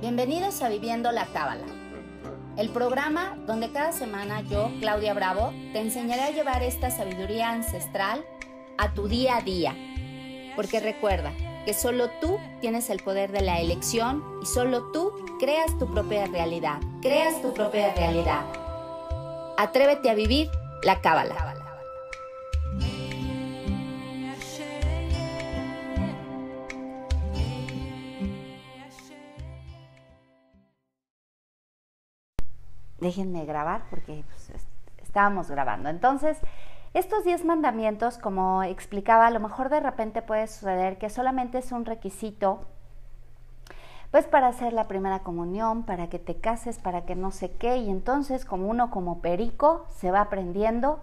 Bienvenidos a Viviendo la Cábala, el programa donde cada semana yo, Claudia Bravo, te enseñaré a llevar esta sabiduría ancestral a tu día a día. Porque recuerda que solo tú tienes el poder de la elección y solo tú creas tu propia realidad. Creas tu propia realidad. Atrévete a vivir la Cábala. Déjenme grabar porque pues, estábamos grabando. Entonces, estos 10 mandamientos, como explicaba, a lo mejor de repente puede suceder que solamente es un requisito, pues para hacer la primera comunión, para que te cases, para que no sé qué, y entonces como uno como perico se va aprendiendo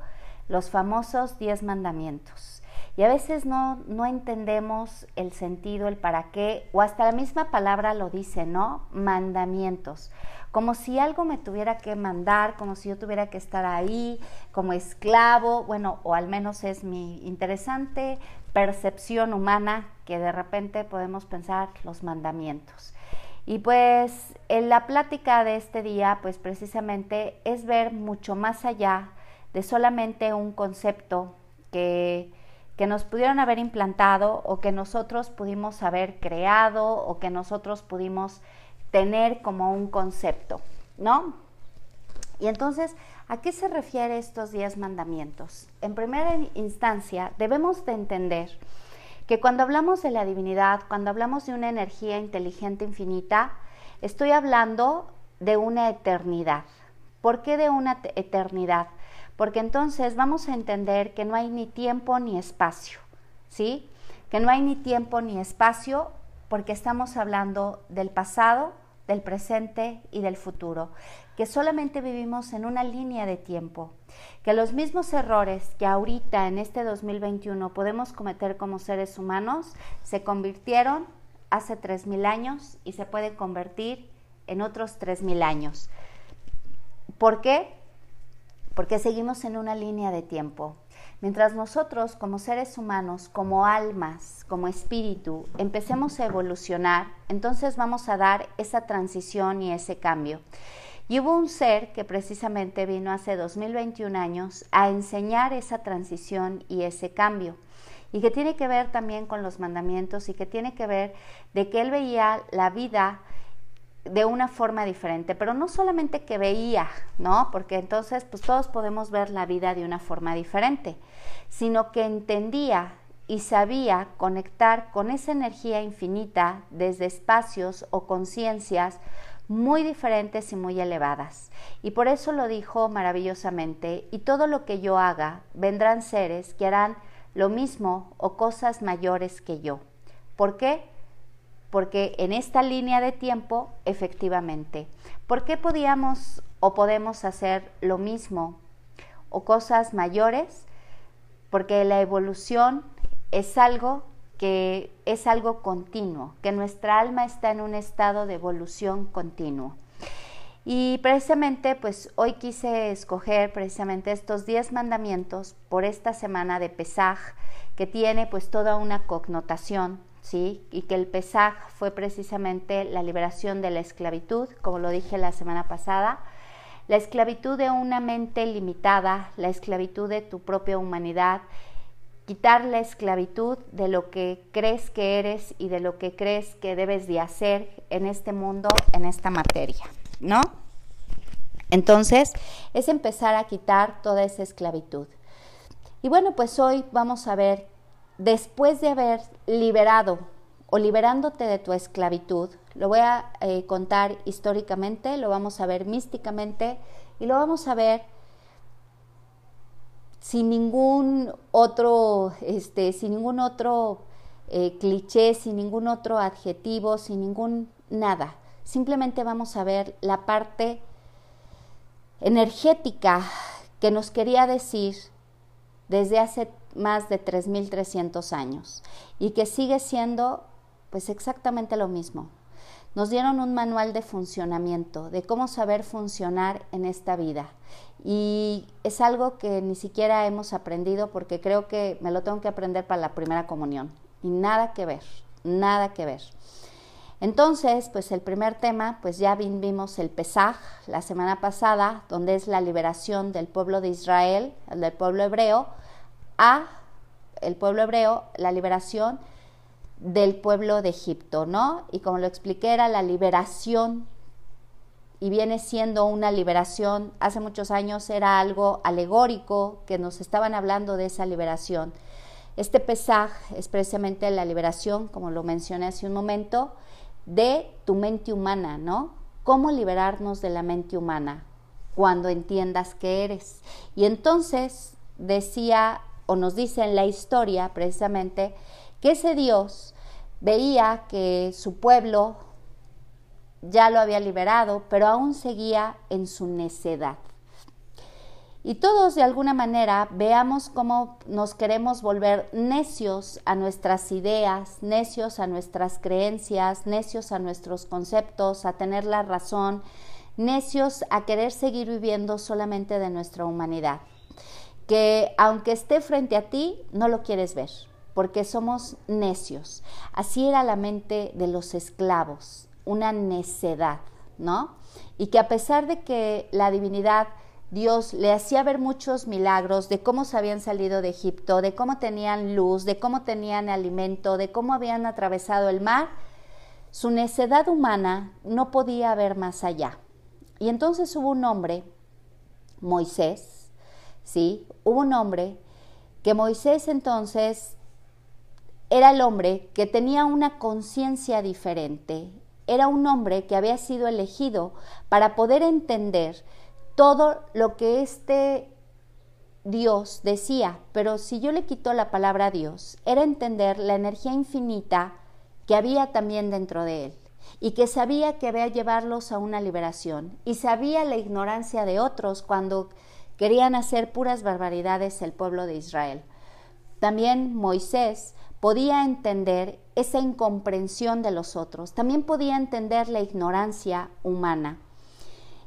los famosos 10 mandamientos. Y a veces no, no entendemos el sentido, el para qué, o hasta la misma palabra lo dice, ¿no? Mandamientos como si algo me tuviera que mandar, como si yo tuviera que estar ahí como esclavo, bueno, o al menos es mi interesante percepción humana que de repente podemos pensar los mandamientos. Y pues en la plática de este día, pues precisamente es ver mucho más allá de solamente un concepto que, que nos pudieron haber implantado o que nosotros pudimos haber creado o que nosotros pudimos tener como un concepto, ¿no? Y entonces, ¿a qué se refiere estos diez mandamientos? En primera instancia, debemos de entender que cuando hablamos de la divinidad, cuando hablamos de una energía inteligente infinita, estoy hablando de una eternidad. ¿Por qué de una eternidad? Porque entonces vamos a entender que no hay ni tiempo ni espacio, ¿sí? Que no hay ni tiempo ni espacio porque estamos hablando del pasado, del presente y del futuro, que solamente vivimos en una línea de tiempo, que los mismos errores que ahorita en este 2021 podemos cometer como seres humanos se convirtieron hace 3.000 años y se pueden convertir en otros 3.000 años. ¿Por qué? Porque seguimos en una línea de tiempo. Mientras nosotros como seres humanos, como almas, como espíritu, empecemos a evolucionar, entonces vamos a dar esa transición y ese cambio. Y hubo un ser que precisamente vino hace 2021 años a enseñar esa transición y ese cambio. Y que tiene que ver también con los mandamientos y que tiene que ver de que él veía la vida de una forma diferente, pero no solamente que veía, ¿no? Porque entonces pues todos podemos ver la vida de una forma diferente, sino que entendía y sabía conectar con esa energía infinita desde espacios o conciencias muy diferentes y muy elevadas. Y por eso lo dijo maravillosamente, y todo lo que yo haga, vendrán seres que harán lo mismo o cosas mayores que yo. ¿Por qué? Porque en esta línea de tiempo, efectivamente, ¿por qué podíamos o podemos hacer lo mismo o cosas mayores? Porque la evolución es algo que es algo continuo, que nuestra alma está en un estado de evolución continuo. Y precisamente, pues hoy quise escoger precisamente estos 10 mandamientos por esta semana de Pesaj, que tiene pues toda una connotación y que el Pesaj fue precisamente la liberación de la esclavitud, como lo dije la semana pasada, la esclavitud de una mente limitada, la esclavitud de tu propia humanidad, quitar la esclavitud de lo que crees que eres y de lo que crees que debes de hacer en este mundo, en esta materia, ¿no? Entonces, es empezar a quitar toda esa esclavitud. Y bueno, pues hoy vamos a ver después de haber liberado o liberándote de tu esclavitud, lo voy a eh, contar históricamente, lo vamos a ver místicamente y lo vamos a ver sin ningún otro, este, sin ningún otro eh, cliché, sin ningún otro adjetivo, sin ningún nada. Simplemente vamos a ver la parte energética que nos quería decir desde hace más de 3.300 años y que sigue siendo pues exactamente lo mismo. Nos dieron un manual de funcionamiento, de cómo saber funcionar en esta vida. Y es algo que ni siquiera hemos aprendido porque creo que me lo tengo que aprender para la primera comunión. Y nada que ver, nada que ver. Entonces, pues el primer tema, pues ya vimos el Pesaj la semana pasada, donde es la liberación del pueblo de Israel, del pueblo hebreo, a el pueblo hebreo, la liberación del pueblo de Egipto, ¿no? Y como lo expliqué, era la liberación y viene siendo una liberación, hace muchos años era algo alegórico que nos estaban hablando de esa liberación. Este Pesaj es precisamente la liberación, como lo mencioné hace un momento, de tu mente humana, ¿no? ¿Cómo liberarnos de la mente humana? Cuando entiendas que eres. Y entonces decía, o nos dice en la historia precisamente, que ese Dios veía que su pueblo ya lo había liberado, pero aún seguía en su necedad. Y todos de alguna manera veamos cómo nos queremos volver necios a nuestras ideas, necios a nuestras creencias, necios a nuestros conceptos, a tener la razón, necios a querer seguir viviendo solamente de nuestra humanidad. Que aunque esté frente a ti, no lo quieres ver, porque somos necios. Así era la mente de los esclavos, una necedad, ¿no? Y que a pesar de que la divinidad Dios le hacía ver muchos milagros de cómo se habían salido de Egipto, de cómo tenían luz, de cómo tenían alimento, de cómo habían atravesado el mar, su necedad humana no podía ver más allá. Y entonces hubo un hombre, Moisés, ¿sí? Hubo un hombre que Moisés entonces era el hombre que tenía una conciencia diferente, era un hombre que había sido elegido para poder entender todo lo que este Dios decía, pero si yo le quito la palabra Dios, era entender la energía infinita que había también dentro de él y que sabía que había llevarlos a una liberación y sabía la ignorancia de otros cuando querían hacer puras barbaridades el pueblo de Israel. También Moisés podía entender esa incomprensión de los otros, también podía entender la ignorancia humana.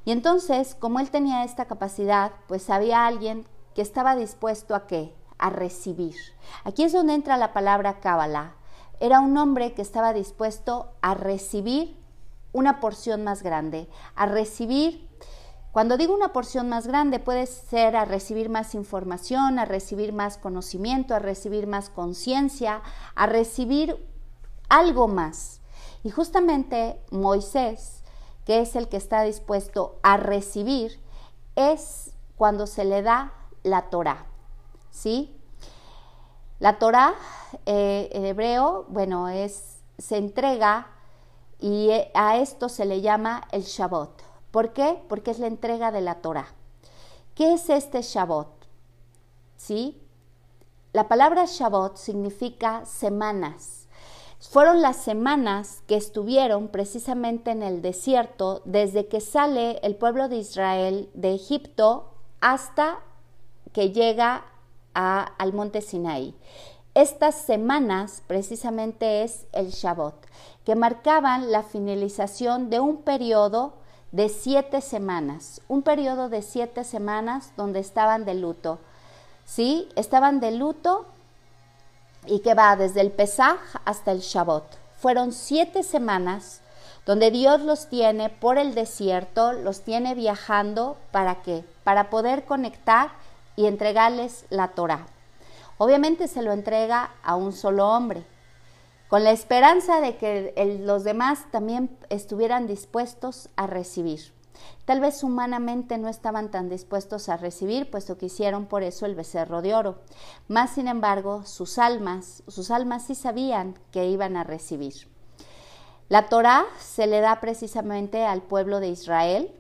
Y entonces, como él tenía esta capacidad, pues había alguien que estaba dispuesto a qué? A recibir. Aquí es donde entra la palabra Kabbalah. Era un hombre que estaba dispuesto a recibir una porción más grande, a recibir cuando digo una porción más grande, puede ser a recibir más información, a recibir más conocimiento, a recibir más conciencia, a recibir algo más. Y justamente Moisés que es el que está dispuesto a recibir, es cuando se le da la Torah. ¿Sí? La Torah eh, en hebreo, bueno, es, se entrega y eh, a esto se le llama el Shabbat. ¿Por qué? Porque es la entrega de la Torah. ¿Qué es este Shabbat? ¿Sí? La palabra Shabbat significa semanas fueron las semanas que estuvieron precisamente en el desierto desde que sale el pueblo de Israel de Egipto hasta que llega al monte Sinaí. Estas semanas precisamente es el Shabbat, que marcaban la finalización de un periodo de siete semanas, un periodo de siete semanas donde estaban de luto. ¿Sí? Estaban de luto y que va desde el Pesaj hasta el Shabbat. Fueron siete semanas donde Dios los tiene por el desierto, los tiene viajando, ¿para qué? Para poder conectar y entregarles la Torah. Obviamente se lo entrega a un solo hombre, con la esperanza de que los demás también estuvieran dispuestos a recibir. Tal vez humanamente no estaban tan dispuestos a recibir, puesto que hicieron por eso el becerro de oro. Más sin embargo, sus almas, sus almas sí sabían que iban a recibir. La Torá se le da precisamente al pueblo de Israel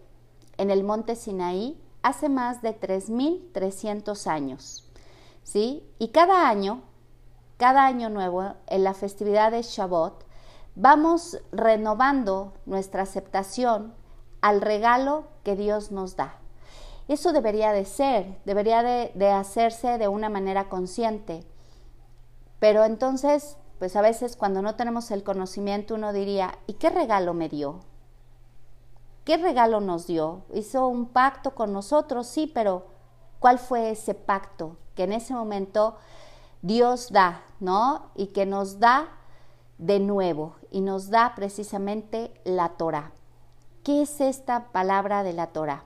en el monte Sinaí hace más de 3.300 años. ¿sí? Y cada año, cada año nuevo, en la festividad de Shabbat, vamos renovando nuestra aceptación al regalo que Dios nos da. Eso debería de ser, debería de, hacerse de una manera consciente. Pero entonces, pues a veces cuando no tenemos el conocimiento uno diría, ¿y qué regalo me dio? ¿Qué regalo nos dio? Hizo un pacto con nosotros, sí, pero ¿cuál fue ese pacto que en ese momento Dios da, ¿no? Y que nos da de nuevo y nos da precisamente la Torah. ¿Qué es esta palabra de la Torah?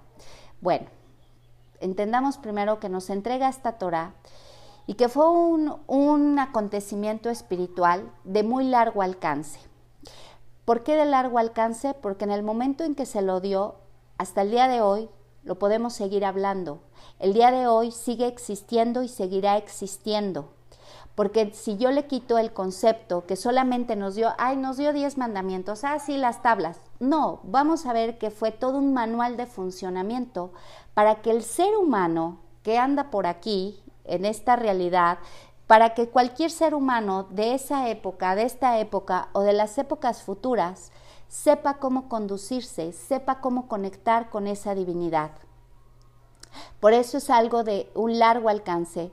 Bueno, entendamos primero que nos entrega esta Torah y que fue un, un acontecimiento espiritual de muy largo alcance. ¿Por qué de largo alcance? Porque en el momento en que se lo dio, hasta el día de hoy, lo podemos seguir hablando. El día de hoy sigue existiendo y seguirá existiendo. Porque si yo le quito el concepto que solamente nos dio, ay, nos dio 10 mandamientos, ah, las tablas. No, vamos a ver que fue todo un manual de funcionamiento para que el ser humano que anda por aquí, en esta realidad, para que cualquier ser humano de esa época, de esta época o de las épocas futuras, sepa cómo conducirse, sepa cómo conectar con esa divinidad. Por eso es algo de un largo alcance.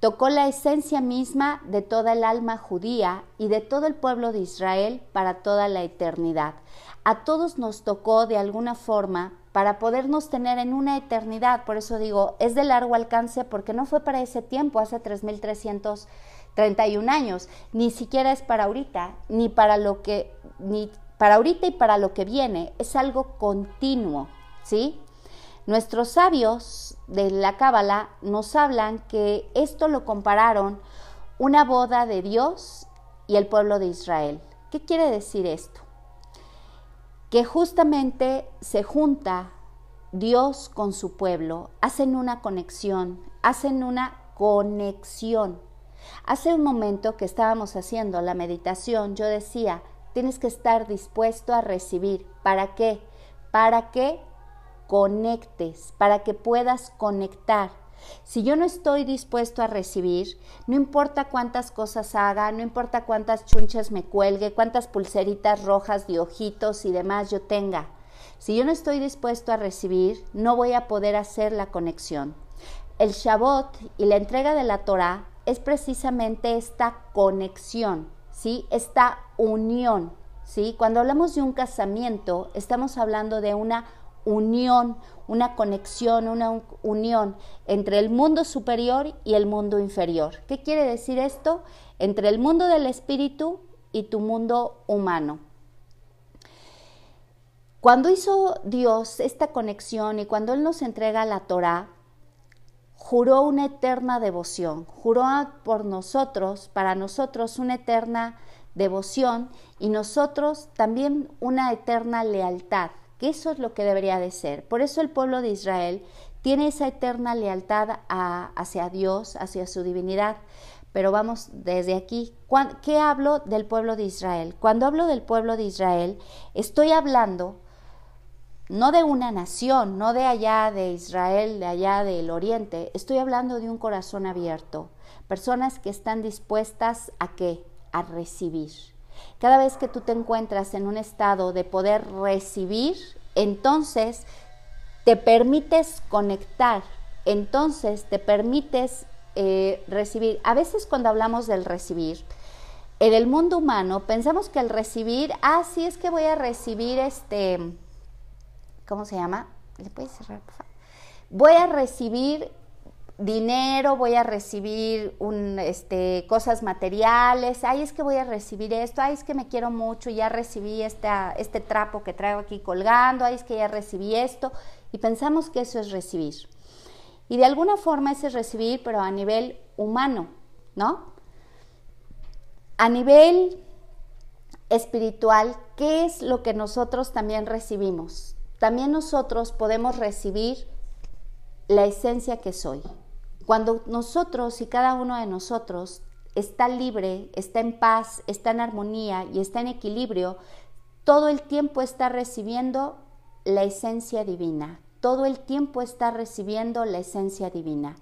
Tocó la esencia misma de toda el alma judía y de todo el pueblo de Israel para toda la eternidad. A todos nos tocó de alguna forma para podernos tener en una eternidad. Por eso digo, es de largo alcance porque no fue para ese tiempo, hace 3331 años, ni siquiera es para ahorita, ni para lo que ni para ahorita y para lo que viene, es algo continuo, ¿sí? Nuestros sabios de la Cábala nos hablan que esto lo compararon una boda de Dios y el pueblo de Israel. ¿Qué quiere decir esto? que justamente se junta Dios con su pueblo, hacen una conexión, hacen una conexión. Hace un momento que estábamos haciendo la meditación, yo decía, tienes que estar dispuesto a recibir. ¿Para qué? Para que conectes, para que puedas conectar. Si yo no estoy dispuesto a recibir, no importa cuántas cosas haga, no importa cuántas chunchas me cuelgue, cuántas pulseritas rojas de ojitos y demás yo tenga. Si yo no estoy dispuesto a recibir, no voy a poder hacer la conexión. El Shabbat y la entrega de la Torah es precisamente esta conexión, ¿sí? Esta unión, ¿sí? Cuando hablamos de un casamiento, estamos hablando de una unión, una conexión, una unión entre el mundo superior y el mundo inferior. ¿Qué quiere decir esto? Entre el mundo del espíritu y tu mundo humano. Cuando hizo Dios esta conexión y cuando Él nos entrega la Torah, juró una eterna devoción, juró por nosotros, para nosotros una eterna devoción y nosotros también una eterna lealtad que eso es lo que debería de ser. Por eso el pueblo de Israel tiene esa eterna lealtad hacia Dios, hacia su divinidad. Pero vamos desde aquí. ¿Qué hablo del pueblo de Israel? Cuando hablo del pueblo de Israel, estoy hablando no de una nación, no de allá de Israel, de allá del oriente, estoy hablando de un corazón abierto, personas que están dispuestas a qué? A recibir. Cada vez que tú te encuentras en un estado de poder recibir, entonces te permites conectar, entonces te permites eh, recibir. A veces cuando hablamos del recibir, en el mundo humano pensamos que el recibir, ah, sí es que voy a recibir este, ¿cómo se llama? ¿Le puedes cerrar, por favor? Voy a recibir dinero, voy a recibir un, este, cosas materiales, ay, es que voy a recibir esto, ay, es que me quiero mucho, ya recibí esta, este trapo que traigo aquí colgando, ay, es que ya recibí esto, y pensamos que eso es recibir. Y de alguna forma ese es recibir, pero a nivel humano, ¿no? A nivel espiritual, ¿qué es lo que nosotros también recibimos? También nosotros podemos recibir la esencia que soy. Cuando nosotros y cada uno de nosotros está libre, está en paz, está en armonía y está en equilibrio, todo el tiempo está recibiendo la esencia divina, todo el tiempo está recibiendo la esencia divina.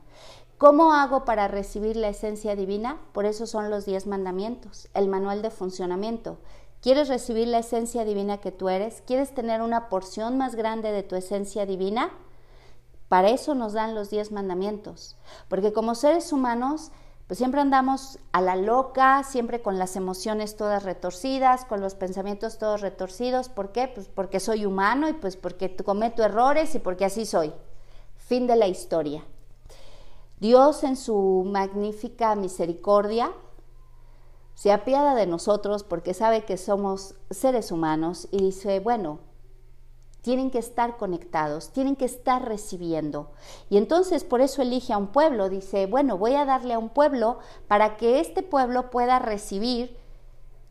¿Cómo hago para recibir la esencia divina? Por eso son los diez mandamientos, el manual de funcionamiento. ¿Quieres recibir la esencia divina que tú eres? ¿Quieres tener una porción más grande de tu esencia divina? Para eso nos dan los diez mandamientos, porque como seres humanos, pues siempre andamos a la loca, siempre con las emociones todas retorcidas, con los pensamientos todos retorcidos. ¿Por qué? Pues porque soy humano y pues porque cometo errores y porque así soy. Fin de la historia. Dios en su magnífica misericordia se apiada de nosotros porque sabe que somos seres humanos y dice, bueno, tienen que estar conectados, tienen que estar recibiendo. Y entonces por eso elige a un pueblo, dice, bueno, voy a darle a un pueblo para que este pueblo pueda recibir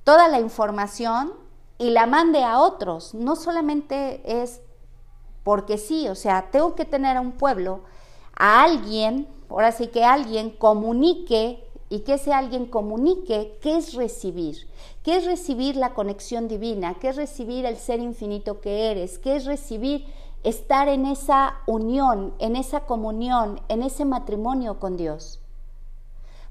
toda la información y la mande a otros. No solamente es porque sí, o sea, tengo que tener a un pueblo, a alguien, ahora sí que alguien comunique y que ese alguien comunique qué es recibir, qué es recibir la conexión divina, qué es recibir el ser infinito que eres, qué es recibir estar en esa unión, en esa comunión, en ese matrimonio con Dios.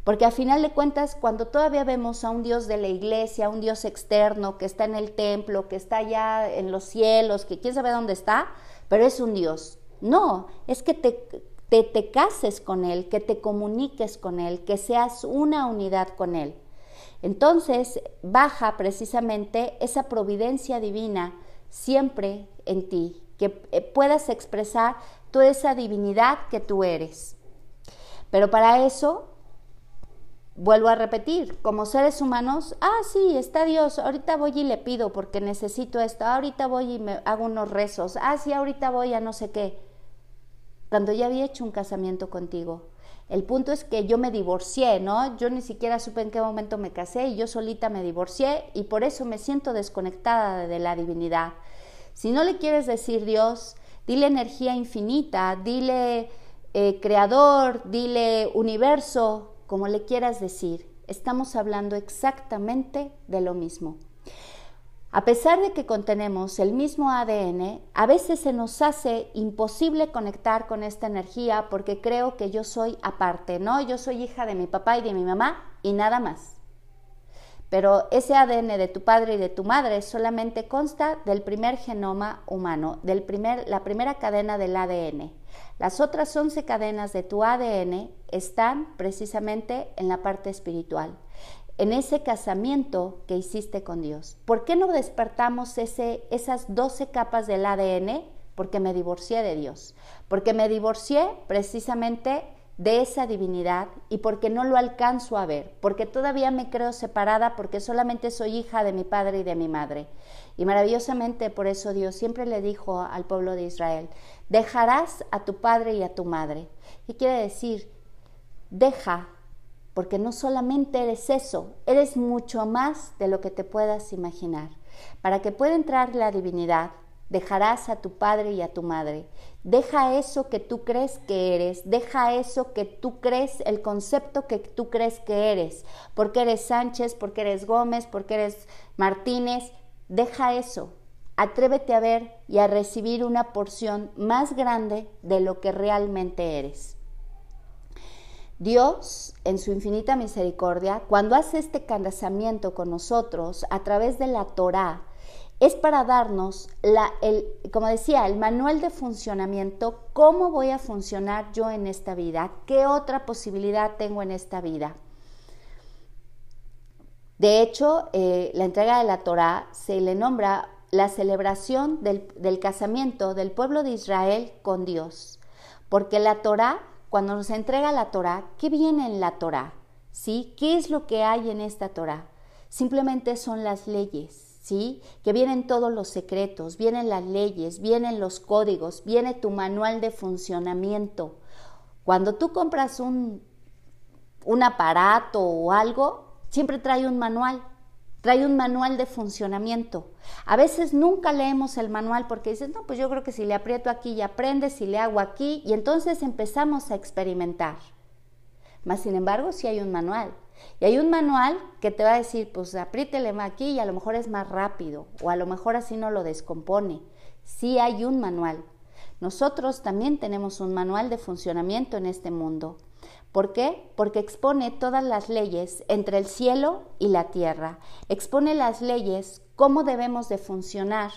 Porque a final de cuentas, cuando todavía vemos a un Dios de la iglesia, a un Dios externo que está en el templo, que está allá en los cielos, que quién sabe dónde está, pero es un Dios. No, es que te, te cases con Él, que te comuniques con Él, que seas una unidad con Él. Entonces baja precisamente esa providencia divina siempre en ti, que eh, puedas expresar toda esa divinidad que tú eres. Pero para eso, vuelvo a repetir, como seres humanos, ah, sí, está Dios, ahorita voy y le pido porque necesito esto, ahorita voy y me hago unos rezos, ah, sí, ahorita voy a no sé qué cuando ya había hecho un casamiento contigo. El punto es que yo me divorcié, ¿no? Yo ni siquiera supe en qué momento me casé y yo solita me divorcié y por eso me siento desconectada de la divinidad. Si no le quieres decir Dios, dile energía infinita, dile eh, creador, dile universo, como le quieras decir. Estamos hablando exactamente de lo mismo. A pesar de que contenemos el mismo ADN, a veces se nos hace imposible conectar con esta energía porque creo que yo soy aparte, ¿no? Yo soy hija de mi papá y de mi mamá y nada más. Pero ese ADN de tu padre y de tu madre solamente consta del primer genoma humano, del primer, la primera cadena del ADN. Las otras 11 cadenas de tu ADN están precisamente en la parte espiritual en ese casamiento que hiciste con Dios. ¿Por qué no despertamos esas 12 capas del ADN? Porque me divorcié de Dios, porque me divorcié precisamente de esa divinidad y porque no lo alcanzo a ver, porque todavía me creo separada porque solamente soy hija de mi padre y de mi madre. Y maravillosamente por eso Dios siempre le dijo al pueblo de Israel, dejarás a tu padre y a tu madre. ¿Qué quiere decir? Deja porque no solamente eres eso, eres mucho más de lo que te puedas imaginar. Para que pueda entrar la divinidad, dejarás a tu padre y a tu madre. Deja eso que tú crees que eres, deja eso que tú crees, el concepto que tú crees que eres, porque eres Sánchez, porque eres Gómez, porque eres Martínez, deja eso. Atrévete a ver y a recibir una porción más grande de lo que realmente eres. Dios, en su infinita misericordia, cuando hace este casamiento con nosotros a través de la Torah, es para darnos, la, el, como decía, el manual de funcionamiento, cómo voy a funcionar yo en esta vida, qué otra posibilidad tengo en esta vida. De hecho, eh, la entrega de la Torah se le nombra la celebración del, del casamiento del pueblo de Israel con Dios, porque la Torah cuando nos entrega la Torah, ¿qué viene en la Torah? ¿Sí? ¿Qué es lo que hay en esta Torah? Simplemente son las leyes, ¿sí? Que vienen todos los secretos, vienen las leyes, vienen los códigos, viene tu manual de funcionamiento. Cuando tú compras un, un aparato o algo, siempre trae un manual, trae un manual de funcionamiento. A veces nunca leemos el manual porque dices, no, pues yo creo que si le aprieto aquí ya aprende, si le hago aquí, y entonces empezamos a experimentar. Más sin embargo, sí hay un manual. Y hay un manual que te va a decir, pues apriétele aquí y a lo mejor es más rápido, o a lo mejor así no lo descompone. Sí hay un manual. Nosotros también tenemos un manual de funcionamiento en este mundo. ¿Por qué? Porque expone todas las leyes entre el cielo y la tierra. Expone las leyes, cómo debemos de funcionar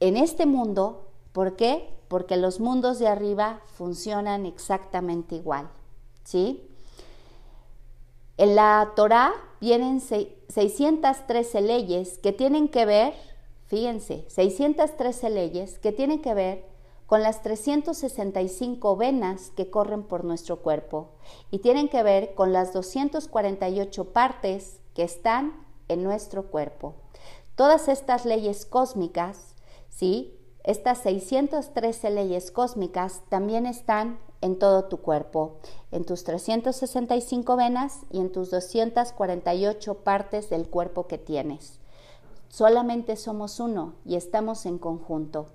en este mundo. ¿Por qué? Porque los mundos de arriba funcionan exactamente igual. ¿Sí? En la Torah vienen 613 leyes que tienen que ver, fíjense, 613 leyes que tienen que ver con las 365 venas que corren por nuestro cuerpo y tienen que ver con las 248 partes que están en nuestro cuerpo. Todas estas leyes cósmicas, ¿sí? Estas 613 leyes cósmicas también están en todo tu cuerpo, en tus 365 venas y en tus 248 partes del cuerpo que tienes. Solamente somos uno y estamos en conjunto.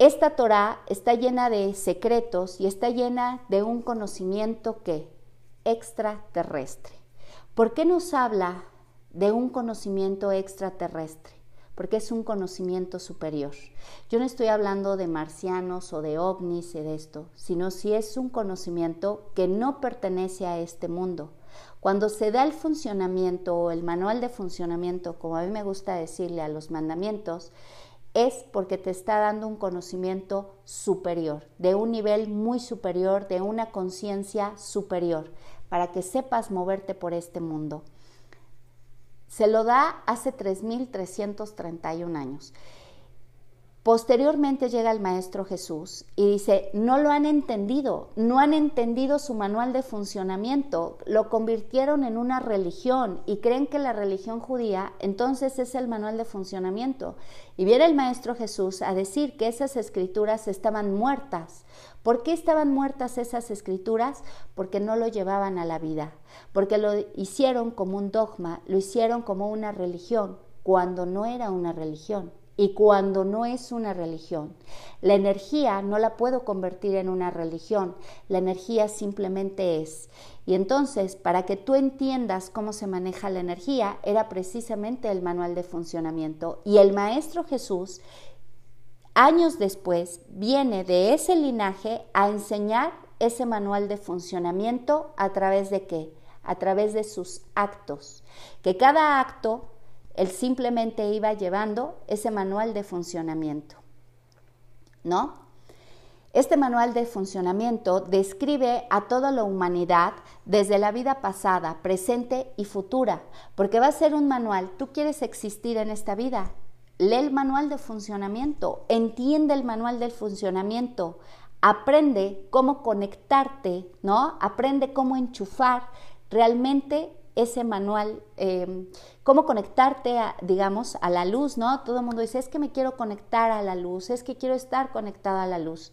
Esta Torah está llena de secretos y está llena de un conocimiento que extraterrestre. ¿Por qué nos habla de un conocimiento extraterrestre? porque es un conocimiento superior. Yo no estoy hablando de marcianos o de ovnis y de esto, sino si es un conocimiento que no pertenece a este mundo. Cuando se da el funcionamiento o el manual de funcionamiento, como a mí me gusta decirle a los mandamientos, es porque te está dando un conocimiento superior, de un nivel muy superior, de una conciencia superior, para que sepas moverte por este mundo. Se lo da hace 3.331 años. Posteriormente llega el Maestro Jesús y dice, no lo han entendido, no han entendido su manual de funcionamiento, lo convirtieron en una religión y creen que la religión judía entonces es el manual de funcionamiento. Y viene el Maestro Jesús a decir que esas escrituras estaban muertas. ¿Por qué estaban muertas esas escrituras? Porque no lo llevaban a la vida, porque lo hicieron como un dogma, lo hicieron como una religión, cuando no era una religión y cuando no es una religión. La energía no la puedo convertir en una religión, la energía simplemente es. Y entonces, para que tú entiendas cómo se maneja la energía, era precisamente el manual de funcionamiento. Y el Maestro Jesús, años después, viene de ese linaje a enseñar ese manual de funcionamiento a través de qué? A través de sus actos. Que cada acto él simplemente iba llevando ese manual de funcionamiento. ¿No? Este manual de funcionamiento describe a toda la humanidad desde la vida pasada, presente y futura, porque va a ser un manual. Tú quieres existir en esta vida. Lee el manual de funcionamiento, entiende el manual del funcionamiento, aprende cómo conectarte, ¿no? Aprende cómo enchufar realmente ese manual, em, cómo conectarte, a, digamos, a la luz, ¿no? Todo el mundo dice, es que me quiero conectar a la luz, es que quiero estar conectada a la luz.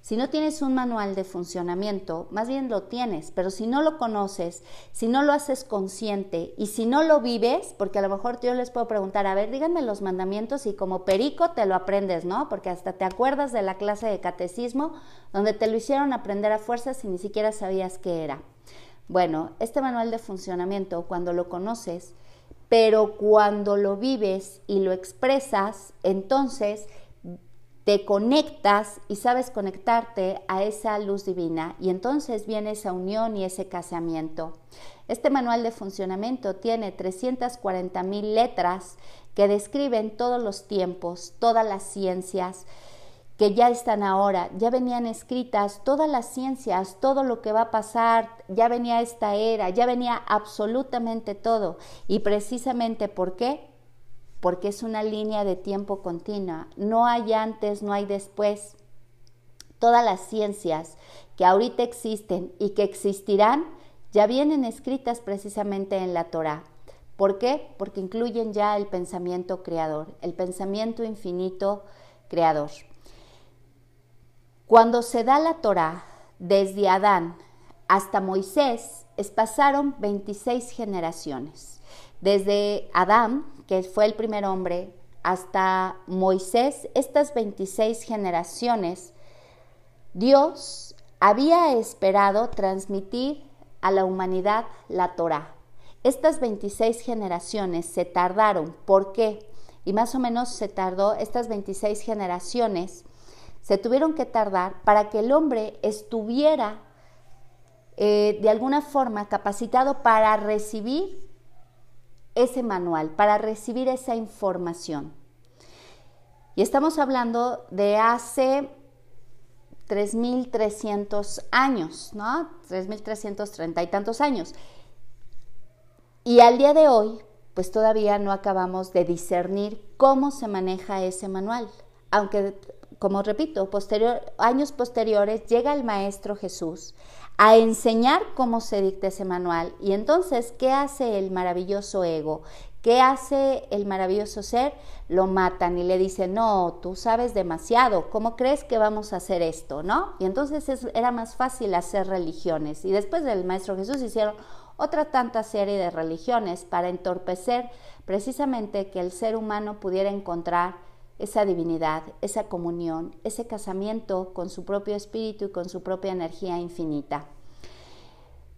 Si no tienes un manual de funcionamiento, más bien lo tienes, pero si no lo conoces, si no lo haces consciente y si no lo vives, porque a lo mejor yo les puedo preguntar, a ver, díganme los mandamientos y como perico te lo aprendes, ¿no? Porque hasta te acuerdas de la clase de catecismo donde te lo hicieron aprender a fuerzas y ni siquiera sabías qué era. Bueno, este manual de funcionamiento, cuando lo conoces, pero cuando lo vives y lo expresas, entonces te conectas y sabes conectarte a esa luz divina y entonces viene esa unión y ese casamiento. Este manual de funcionamiento tiene 340 mil letras que describen todos los tiempos, todas las ciencias, que ya están ahora, ya venían escritas todas las ciencias, todo lo que va a pasar, ya venía esta era, ya venía absolutamente todo. Y precisamente ¿por qué? Porque es una línea de tiempo continua, no hay antes, no hay después. Todas las ciencias que ahorita existen y que existirán ya vienen escritas precisamente en la Torah. ¿Por qué? Porque incluyen ya el pensamiento creador, el pensamiento infinito creador. Cuando se da la Torá desde Adán hasta Moisés, pasaron 26 generaciones. Desde Adán, que fue el primer hombre, hasta Moisés, estas 26 generaciones, Dios había esperado transmitir a la humanidad la Torá. Estas 26 generaciones se tardaron. ¿Por qué? Y más o menos se tardó estas 26 generaciones se tuvieron que tardar para que el hombre estuviera eh, de alguna forma capacitado para recibir ese manual, para recibir esa información. Y estamos hablando de hace 3.300 años, ¿no? 3.330 y tantos años. Y al día de hoy, pues todavía no acabamos de discernir cómo se maneja ese manual, aunque como repito, años posteriores llega el Maestro Jesús a enseñar cómo se dicta ese manual. Y entonces, ¿qué hace el maravilloso ego? ¿Qué hace el maravilloso ser? Lo matan y le dicen, no, tú sabes demasiado, ¿cómo crees que vamos a hacer esto? ¿No? Y entonces era más fácil hacer religiones. Y después del Maestro Jesús hicieron otra tanta serie de religiones para entorpecer precisamente que el ser humano pudiera encontrar esa divinidad, esa comunión, ese casamiento con su propio espíritu y con su propia energía infinita.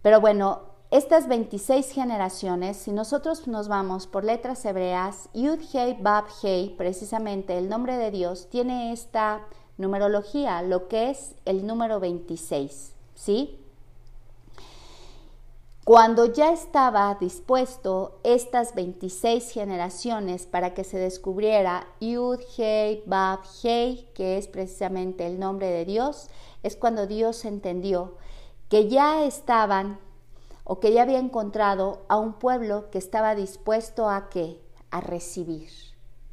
Pero bueno, estas 26 generaciones, si nosotros nos vamos por letras hebreas, Yud Hei Bab Hei, precisamente el nombre de Dios, tiene esta numerología, lo que es el número 26, ¿sí? Cuando ya estaba dispuesto estas 26 generaciones para que se descubriera Yud Hei Bab Hei, que es precisamente el nombre de Dios, es cuando Dios entendió que ya estaban o que ya había encontrado a un pueblo que estaba dispuesto a qué? A recibir,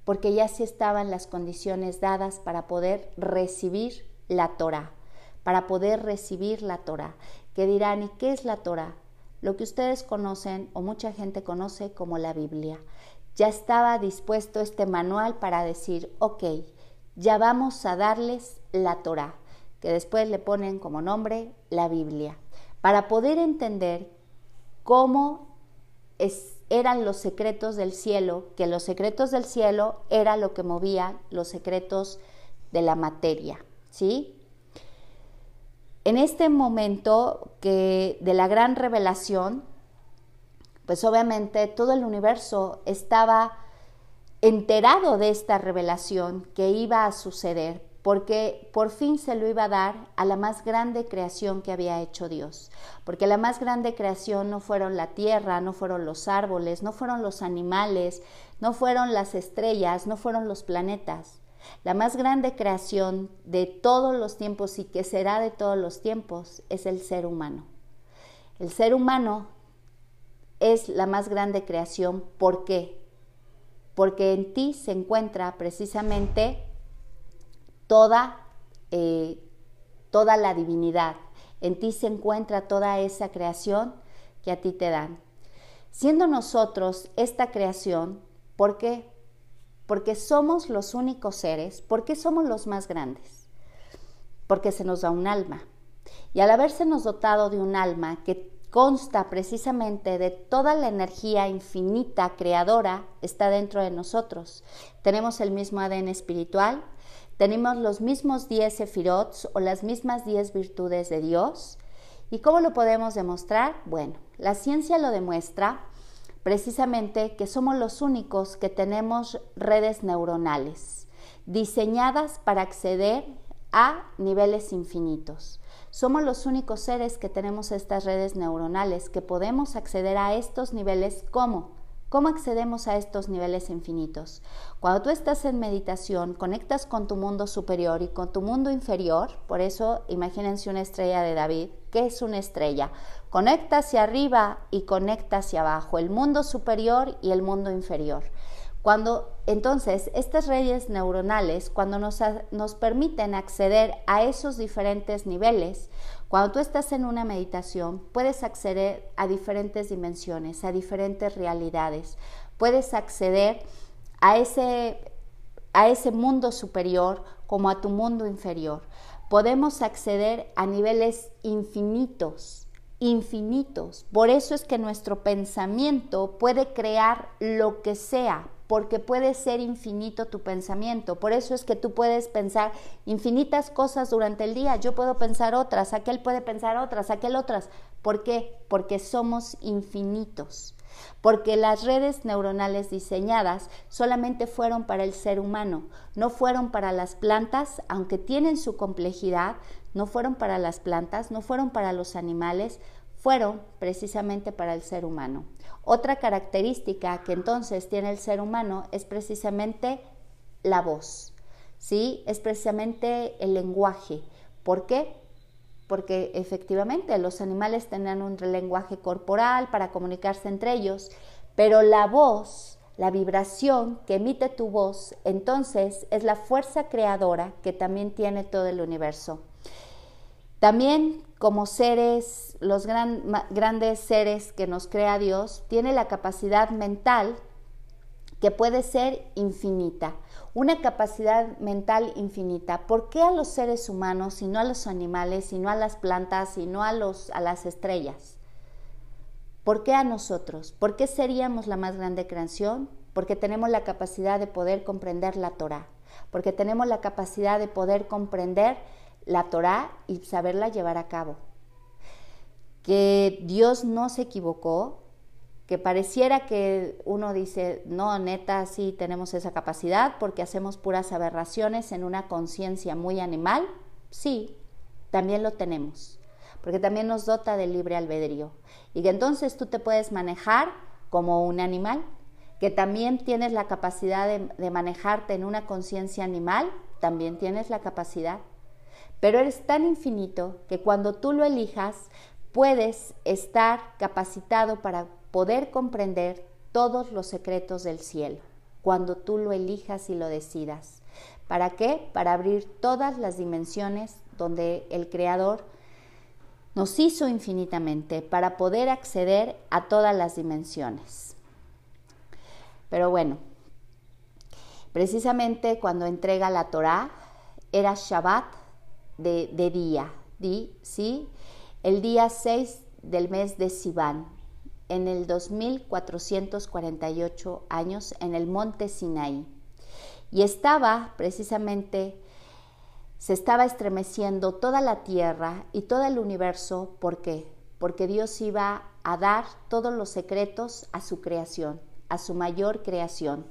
porque ya sí estaban las condiciones dadas para poder recibir la Torah, para poder recibir la Torah. Que dirán, ¿y qué es la Torah? Lo que ustedes conocen o mucha gente conoce como la Biblia. Ya estaba dispuesto este manual para decir, ok, ya vamos a darles la Torah, que después le ponen como nombre la Biblia, para poder entender cómo eran los secretos del cielo, que los secretos del cielo era lo que movía los secretos de la materia, ¿sí? En este momento que de la gran revelación, pues obviamente todo el universo estaba enterado de esta revelación que iba a suceder, porque por fin se lo iba a dar a la más grande creación que había hecho Dios, porque la más grande creación no fueron la tierra, no fueron los árboles, no fueron los animales, no fueron las estrellas, no fueron los planetas. La más grande creación de todos los tiempos y que será de todos los tiempos es el ser humano. El ser humano es la más grande creación. ¿Por qué? Porque en ti se encuentra precisamente toda, eh, toda la divinidad. En ti se encuentra toda esa creación que a ti te dan. Siendo nosotros esta creación, ¿por qué? Porque somos los únicos seres, ¿por qué somos los más grandes? Porque se nos da un alma. Y al haberse nos dotado de un alma que consta precisamente de toda la energía infinita creadora, está dentro de nosotros. Tenemos el mismo ADN espiritual, tenemos los mismos 10 sefirots o las mismas 10 virtudes de Dios. ¿Y cómo lo podemos demostrar? Bueno, la ciencia lo demuestra precisamente que somos los únicos que tenemos redes neuronales diseñadas para acceder a niveles infinitos. Somos los únicos seres que tenemos estas redes neuronales que podemos acceder a estos niveles como ¿Cómo accedemos a estos niveles infinitos? Cuando tú estás en meditación, conectas con tu mundo superior y con tu mundo inferior, por eso imagínense una estrella de David, ¿qué es una estrella? Conecta hacia arriba y conecta hacia abajo, el mundo superior y el mundo inferior. Cuando entonces estas redes neuronales, cuando nos, nos, permiten acceder a esos diferentes niveles, cuando tú estás en una meditación, puedes acceder a diferentes dimensiones, a diferentes realidades, puedes acceder a ese, a ese mundo superior como a tu mundo inferior. Podemos acceder a niveles infinitos infinitos. Por eso es que nuestro pensamiento puede crear lo que sea, porque puede ser infinito tu pensamiento. Por eso es que tú puedes pensar infinitas cosas durante el día. Yo puedo pensar otras, aquel puede pensar otras, aquel otras. ¿Por qué? Porque somos infinitos. Porque las redes neuronales diseñadas solamente fueron para el ser humano, no fueron para las plantas, aunque tienen su complejidad, no fueron para las plantas, no fueron para los animales, fueron precisamente para el ser humano. Otra característica que entonces tiene el ser humano es precisamente la voz, ¿sí? Es precisamente el lenguaje. ¿Por qué? Porque efectivamente los animales tenían un lenguaje corporal para comunicarse entre ellos, pero la voz, la vibración que emite tu voz, entonces es la fuerza creadora que también tiene todo el universo. También como seres, los grandes seres que nos crea Dios, tiene la capacidad mental que puede ser infinita, una capacidad mental infinita. ¿Por qué a los seres humanos y no a los animales, y no a las plantas, y no a, los, a las estrellas? ¿Por qué a nosotros? ¿Por qué seríamos la más grande creación? Porque tenemos la capacidad de poder comprender la Torah, porque tenemos la capacidad de poder comprender la Torah y saberla llevar a cabo. Que Dios no se equivocó, que pareciera que uno dice, no, neta, sí tenemos esa capacidad porque hacemos puras aberraciones en una conciencia muy animal. Sí, también lo tenemos porque también nos dota de libre albedrío. Y que entonces tú te puedes manejar como un animal, que también tienes la capacidad de, manejarte en una conciencia animal, también tienes la capacidad. Pero eres tan infinito que cuando tú lo elijas, puedes estar capacitado para poder comprender todos los secretos del cielo, cuando tú lo elijas y lo decidas. ¿Para qué? Para abrir todas las dimensiones donde el Creador nos hizo infinitamente para poder acceder a todas las dimensiones. Pero bueno, precisamente cuando entrega la Torá, era Shabbat de, día, ¿sí? El día 6 del mes de Sivan, en el 2448 años, en el monte Sinaí. Y estaba precisamente se estaba estremeciendo toda la tierra y todo el universo. ¿Por qué? Porque Dios iba a dar todos los secretos a su creación, a su mayor creación.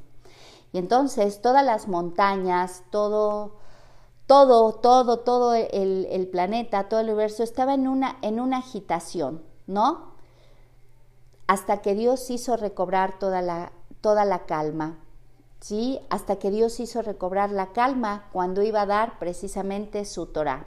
Y entonces todas las montañas, todo, todo, todo, todo el, planeta, todo el universo estaba en una, en una agitación, ¿no? Hasta que Dios hizo recobrar toda la, toda la calma. ¿sí? hasta que Dios hizo recobrar la calma cuando iba a dar precisamente su Torah.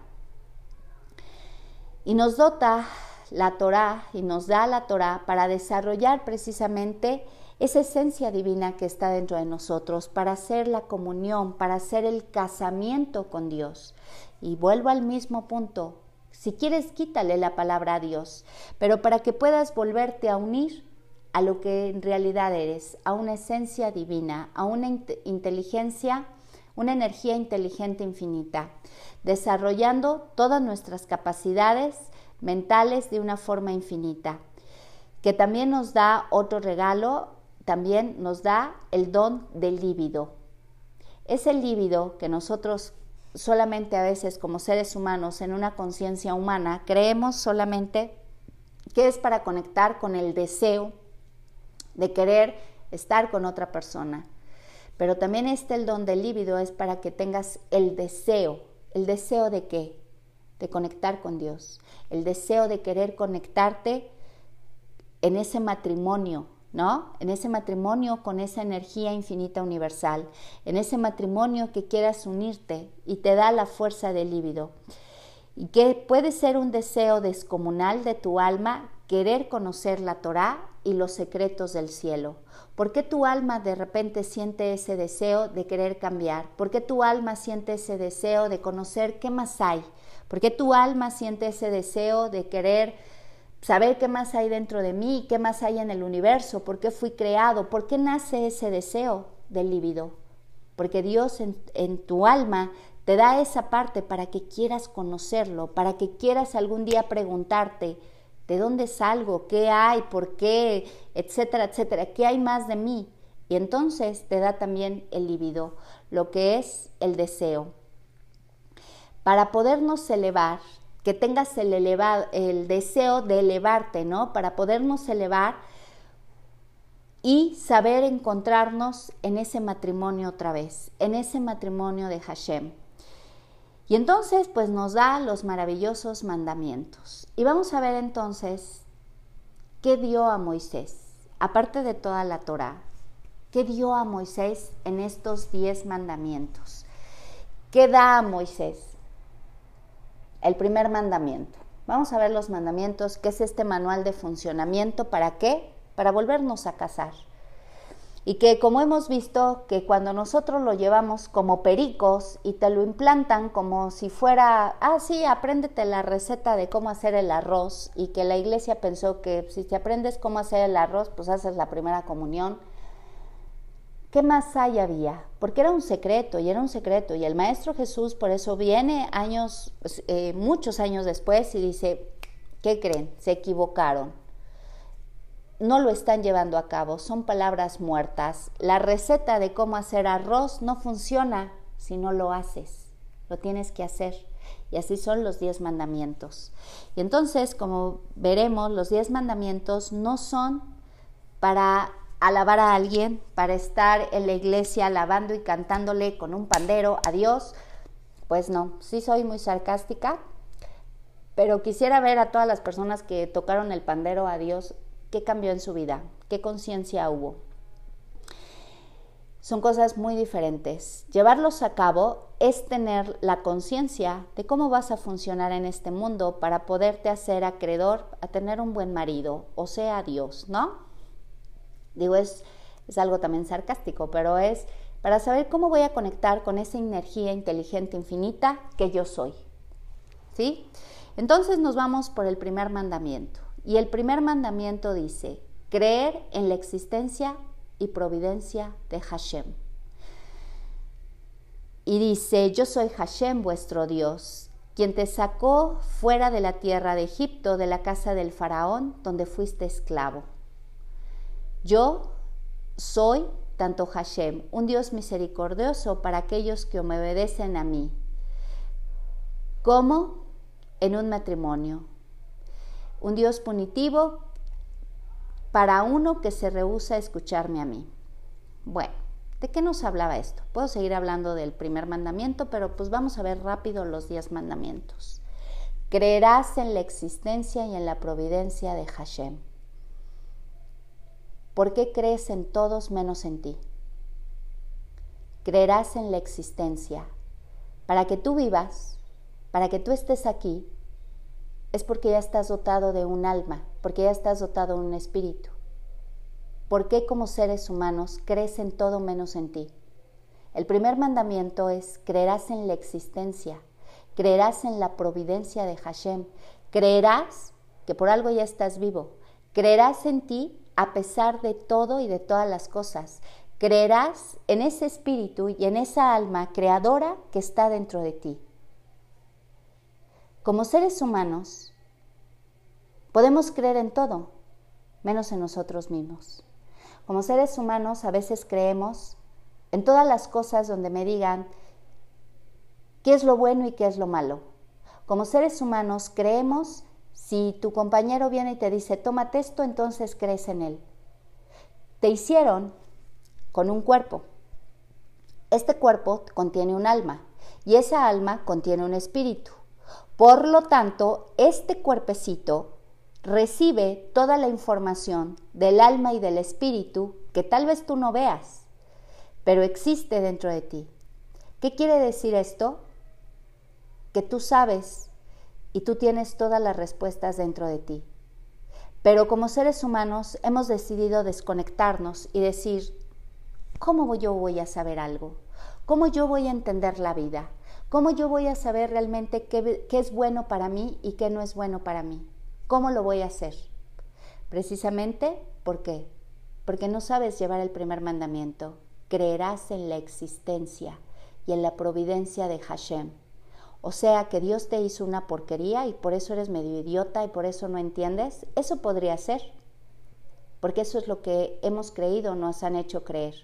Y nos dota la Torah y nos da la Torah para desarrollar precisamente esa esencia divina que está dentro de nosotros, para hacer la comunión, para hacer el casamiento con Dios. Y vuelvo al mismo punto, si quieres quítale la palabra a Dios, pero para que puedas volverte a unir a lo que en realidad eres, a una esencia divina, a una inteligencia, una energía inteligente infinita, desarrollando todas nuestras capacidades mentales de una forma infinita, que también nos da otro regalo, también nos da el don del líbido. Es el líbido que nosotros solamente a veces como seres humanos en una conciencia humana creemos solamente que es para conectar con el deseo de querer estar con otra persona. Pero también este el don del líbido es para que tengas el deseo. ¿El deseo de qué? De conectar con Dios. El deseo de querer conectarte en ese matrimonio, ¿no? En ese matrimonio con esa energía infinita universal. En ese matrimonio que quieras unirte y te da la fuerza del líbido. Y que puede ser un deseo descomunal de tu alma querer conocer la Torá y los secretos del cielo? ¿Por qué tu alma de repente siente ese deseo de querer cambiar? ¿Por qué tu alma siente ese deseo de conocer qué más hay? ¿Por qué tu alma siente ese deseo de querer saber qué más hay dentro de mí, qué más hay en el universo? ¿Por qué fui creado? ¿Por qué nace ese deseo del líbido? Porque Dios en, en tu alma te da esa parte para que quieras conocerlo, para que quieras algún día preguntarte, de dónde salgo, qué hay, por qué, etcétera, etcétera, qué hay más de mí. Y entonces te da también el libido, lo que es el deseo. Para podernos elevar, que tengas el, el deseo de elevarte, ¿no? Para podernos elevar y saber encontrarnos en ese matrimonio otra vez, en ese matrimonio de Hashem. Y entonces pues nos da los maravillosos mandamientos. Y vamos a ver entonces qué dio a Moisés, aparte de toda la Torah, qué dio a Moisés en estos diez mandamientos. ¿Qué da a Moisés? El primer mandamiento. Vamos a ver los mandamientos, qué es este manual de funcionamiento, ¿para qué? Para volvernos a casar. y que como hemos visto que cuando nosotros lo llevamos como pericos y te lo implantan como si fuera, ah, sí, apréndete la receta de cómo hacer el arroz y que la iglesia pensó que si te aprendes cómo hacer el arroz, pues haces la primera comunión. ¿Qué más hay había? Porque era un secreto y era un secreto y el Maestro Jesús por eso viene años, eh, muchos años después y dice, ¿qué creen? Se equivocaron no lo están llevando a cabo, son palabras muertas. La receta de cómo hacer arroz no funciona si no lo haces, lo tienes que hacer. Y así son los diez mandamientos. Y entonces, como veremos, los diez mandamientos no son para alabar a alguien, para estar en la iglesia alabando y cantándole con un pandero a Dios. Pues no, sí soy muy sarcástica, pero quisiera ver a todas las personas que tocaron el pandero a Dios ¿Qué cambió en su vida? ¿Qué conciencia hubo? Son cosas muy diferentes. Llevarlos a cabo es tener la conciencia de cómo vas a funcionar en este mundo para poderte hacer acreedor a tener un buen marido, o sea, Dios, ¿no? Digo, es, es algo también sarcástico, pero es para saber cómo voy a conectar con esa energía inteligente infinita que yo soy. ¿Sí? Entonces nos vamos por el primer mandamiento. Y el primer mandamiento dice, creer en la existencia y providencia de Hashem. Y dice, yo soy Hashem vuestro Dios, quien te sacó fuera de la tierra de Egipto, de la casa del faraón, donde fuiste esclavo. Yo soy tanto Hashem, un Dios misericordioso para aquellos que me obedecen a mí, como en un matrimonio un Dios punitivo para uno que se rehúsa a escucharme a mí. Bueno, ¿de qué nos hablaba esto? Puedo seguir hablando del primer mandamiento, pero pues vamos a ver rápido los diez mandamientos. Creerás en la existencia y en la providencia de Hashem. ¿Por qué crees en todos menos en ti? Creerás en la existencia. Para que tú vivas, para que tú estés aquí, es porque ya estás dotado de un alma, porque ya estás dotado de un espíritu. ¿Por qué como seres humanos crees en todo menos en ti? El primer mandamiento es creerás en la existencia, creerás en la providencia de Hashem, creerás que por algo ya estás vivo, creerás en ti a pesar de todo y de todas las cosas, creerás en ese espíritu y en esa alma creadora que está dentro de ti. Como seres humanos, podemos creer en todo, menos en nosotros mismos. Como seres humanos a veces creemos en todas las cosas donde me digan qué es lo bueno y qué es lo malo. Como seres humanos creemos si tu compañero viene y te dice, tómate esto, entonces crees en él. Te hicieron con un cuerpo. Este cuerpo contiene un alma y esa alma contiene un espíritu. Por lo tanto, este cuerpecito recibe toda la información del alma y del espíritu que tal vez tú no veas, pero existe dentro de ti. ¿Qué quiere decir esto? Que tú sabes y tú tienes todas las respuestas dentro de ti. Pero como seres humanos hemos decidido desconectarnos y decir, ¿cómo yo voy a saber algo? ¿Cómo yo voy a entender la vida? ¿Cómo yo voy a saber realmente qué, es bueno para mí y qué no es bueno para mí? ¿Cómo lo voy a hacer? Precisamente, ¿por qué? Porque no sabes llevar el primer mandamiento. Creerás en la existencia y en la providencia de Hashem. O sea que Dios te hizo una porquería y por eso eres medio idiota y por eso no entiendes. Eso podría ser. Porque eso es lo que hemos creído, nos han hecho creer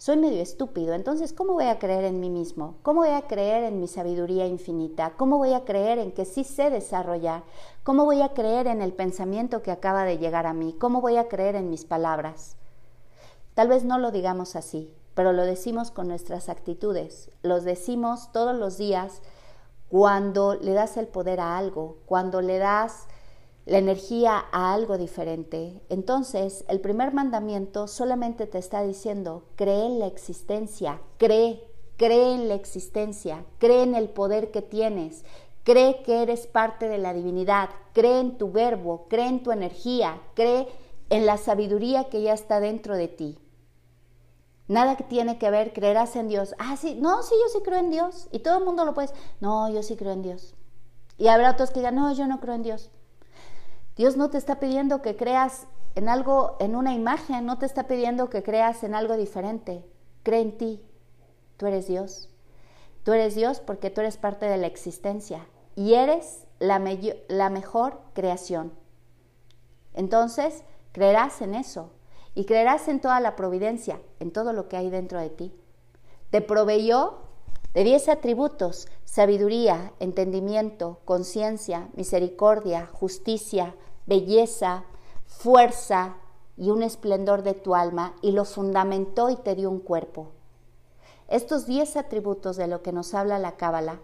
soy medio estúpido, entonces ¿cómo voy a creer en mí mismo? ¿Cómo voy a creer en mi sabiduría infinita? ¿Cómo voy a creer en que sí sé desarrollar? ¿Cómo voy a creer en el pensamiento que acaba de llegar a mí? ¿Cómo voy a creer en mis palabras? Tal vez no lo digamos así, pero lo decimos con nuestras actitudes, los decimos todos los días cuando le das el poder a algo, cuando le das la energía a algo diferente. Entonces, el primer mandamiento solamente te está diciendo, cree en la existencia, cree, cree en la existencia, cree en el poder que tienes, cree que eres parte de la divinidad, cree en tu verbo, cree en tu energía, cree en la sabiduría que ya está dentro de ti. Nada que tiene que ver, creerás en Dios. Ah, sí, no, sí, yo sí creo en Dios. Y todo el mundo lo puede. No, yo sí creo en Dios. Y habrá otros que digan, no, yo no creo en Dios. Dios no te está pidiendo que creas en algo, en una imagen, no te está pidiendo que creas en algo diferente. Cree en ti. Tú eres Dios. Tú eres Dios porque tú eres parte de la existencia y eres la, la mejor creación. Entonces, creerás en eso y creerás en toda la providencia, en todo lo que hay dentro de ti. Te proveyó de diez atributos, sabiduría, entendimiento, conciencia, misericordia, justicia, belleza, fuerza y un esplendor de tu alma y lo fundamentó y te dio un cuerpo. Estos diez atributos de lo que nos habla la Cábala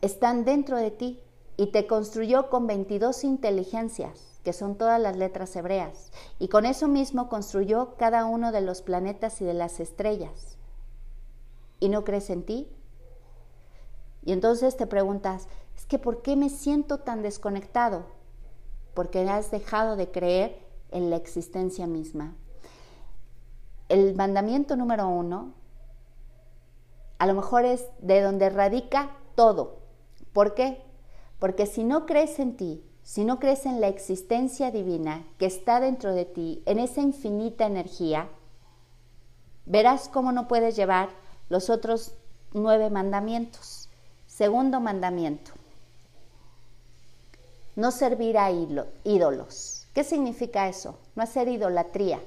están dentro de ti y te construyó con 22 inteligencias, que son todas las letras hebreas, y con eso mismo construyó cada uno de los planetas y de las estrellas. ¿Y no crees en ti? Y entonces te preguntas, es que ¿por qué me siento tan desconectado? Porque has dejado de creer en la existencia misma. El mandamiento número uno a lo mejor es de donde radica todo. ¿Por qué? Porque si no crees en ti, si no crees en la existencia divina que está dentro de ti, en esa infinita energía, verás cómo no puedes llevar los otros nueve mandamientos. Segundo mandamiento, no servir a ídolos. ¿Qué significa eso? No hacer idolatría.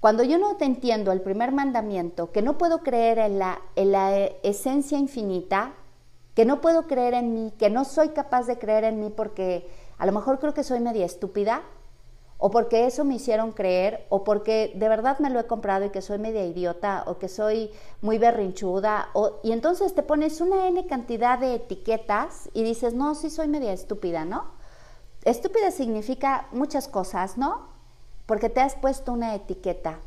Cuando yo no te entiendo el primer mandamiento, que no puedo creer en la, en la esencia infinita, que no puedo creer en mí, que no soy capaz de creer en mí porque a lo mejor creo que soy media estúpida, o porque eso me hicieron creer, o porque de verdad me lo he comprado y que soy media idiota, o que soy muy berrinchuda, o, y entonces te pones una N cantidad de etiquetas y dices, no, sí soy media estúpida, ¿no? Estúpida significa muchas cosas, ¿no? Porque te has puesto una etiqueta.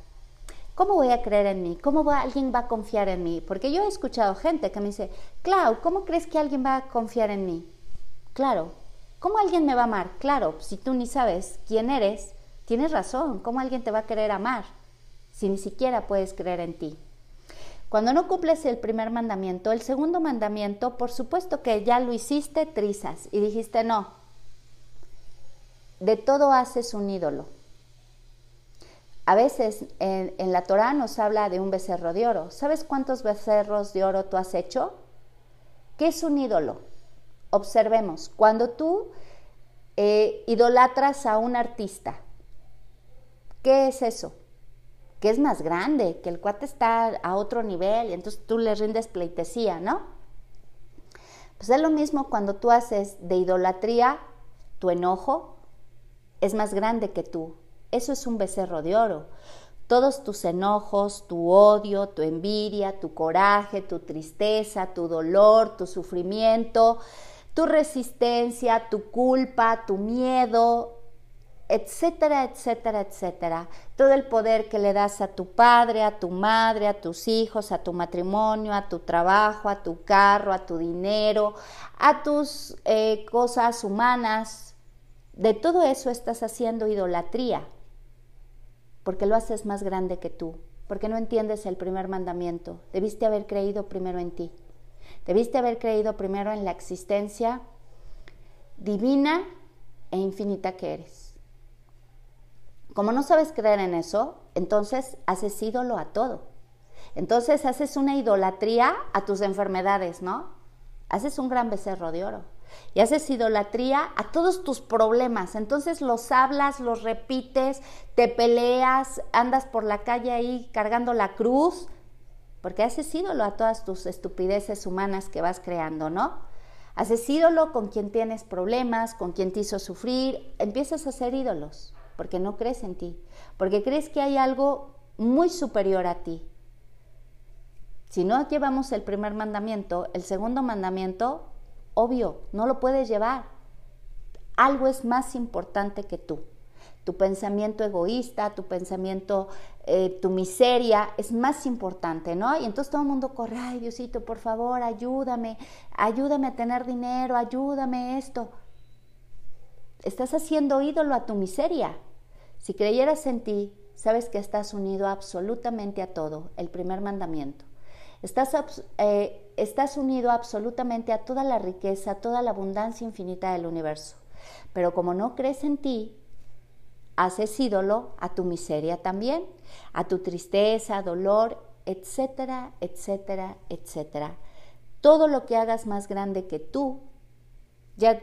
¿Cómo voy a creer en mí? ¿Cómo alguien va a confiar en mí? Porque yo he escuchado gente que me dice, Clau, ¿cómo crees que alguien va a confiar en mí? Claro. ¿Cómo alguien me va a amar? Claro, si tú ni sabes quién eres, tienes razón. ¿Cómo alguien te va a querer amar si ni siquiera puedes creer en ti? Cuando no cumples el primer mandamiento, el segundo mandamiento, por supuesto que ya lo hiciste trizas y dijiste no. De todo haces un ídolo. A veces en, la Torah nos habla de un becerro de oro. ¿Sabes cuántos becerros de oro tú has hecho? ¿Qué es un ídolo? Observemos, cuando tú eh, idolatras a un artista, ¿qué es eso? Que es más grande, que el cuate está a otro nivel y entonces tú le rindes pleitesía, ¿no? Pues es lo mismo cuando tú haces de idolatría tu enojo, es más grande que tú, eso es un becerro de oro. Todos tus enojos, tu odio, tu envidia, tu coraje, tu tristeza, tu dolor, tu sufrimiento, tu resistencia, tu culpa, tu miedo, etcétera, etcétera, etcétera. Todo el poder que le das a tu padre, a tu madre, a tus hijos, a tu matrimonio, a tu trabajo, a tu carro, a tu dinero, a tus eh, cosas humanas. De todo eso estás haciendo idolatría porque lo haces más grande que tú, porque no entiendes el primer mandamiento. Debiste haber creído primero en ti. Debiste haber creído primero en la existencia divina e infinita que eres. Como no sabes creer en eso, entonces haces ídolo a todo. Entonces haces una idolatría a tus enfermedades, ¿no? Haces un gran becerro de oro y haces idolatría a todos tus problemas. Entonces los hablas, los repites, te peleas, andas por la calle ahí cargando la cruz, porque haces ídolo a todas tus estupideces humanas que vas creando, ¿no? Haces ídolo con quien tienes problemas, con quien te hizo sufrir, empiezas a hacer ídolos, porque no crees en ti, porque crees que hay algo muy superior a ti. Si no llevamos el primer mandamiento, el segundo mandamiento Obvio, no lo puedes llevar. Algo es más importante que tú. Tu pensamiento egoísta, tu pensamiento, eh, tu miseria es más importante, ¿no? Y entonces todo el mundo corre, ay Diosito, por favor, ayúdame, ayúdame a tener dinero, ayúdame esto. Estás haciendo ídolo a tu miseria. Si creyeras en ti, sabes que estás unido absolutamente a todo, el primer mandamiento. Estás, eh, estás unido absolutamente a toda la riqueza, toda la abundancia infinita del universo. Pero como no crees en ti, haces ídolo a tu miseria también, a tu tristeza, dolor, etcétera, etcétera, etcétera. Todo lo que hagas más grande que tú, ya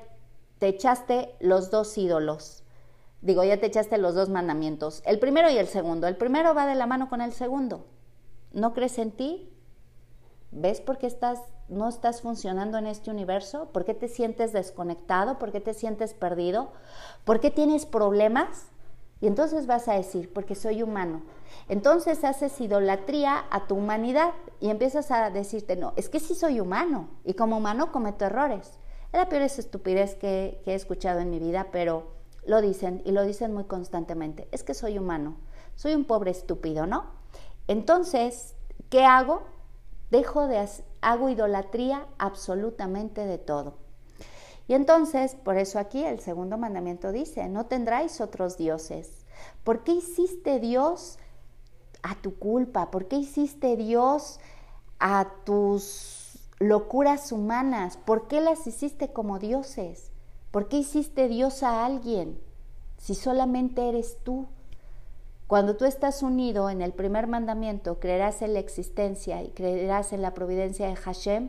te echaste los dos ídolos. Digo, ya te echaste los dos mandamientos, el primero y el segundo. El primero va de la mano con el segundo. ¿No crees en ti? ¿Ves por qué estás, no estás funcionando en este universo? ¿Por qué te sientes desconectado? ¿Por qué te sientes perdido? ¿Por qué tienes problemas? Y entonces vas a decir, porque soy humano. Entonces haces idolatría a tu humanidad y empiezas a decirte, no, es que sí soy humano y como humano cometo errores. Es la peor estupidez que, que he escuchado en mi vida, pero lo dicen y lo dicen muy constantemente. Es que soy humano, soy un pobre estúpido, ¿no? Entonces, ¿qué hago? Dejo de, hago idolatría absolutamente de todo. Y entonces, por eso aquí el segundo mandamiento dice, no tendráis otros dioses. ¿Por qué hiciste Dios a tu culpa? ¿Por qué hiciste Dios a tus locuras humanas? ¿Por qué las hiciste como dioses? ¿Por qué hiciste Dios a alguien si solamente eres tú? Cuando tú estás unido en el primer mandamiento, creerás en la existencia y creerás en la providencia de Hashem,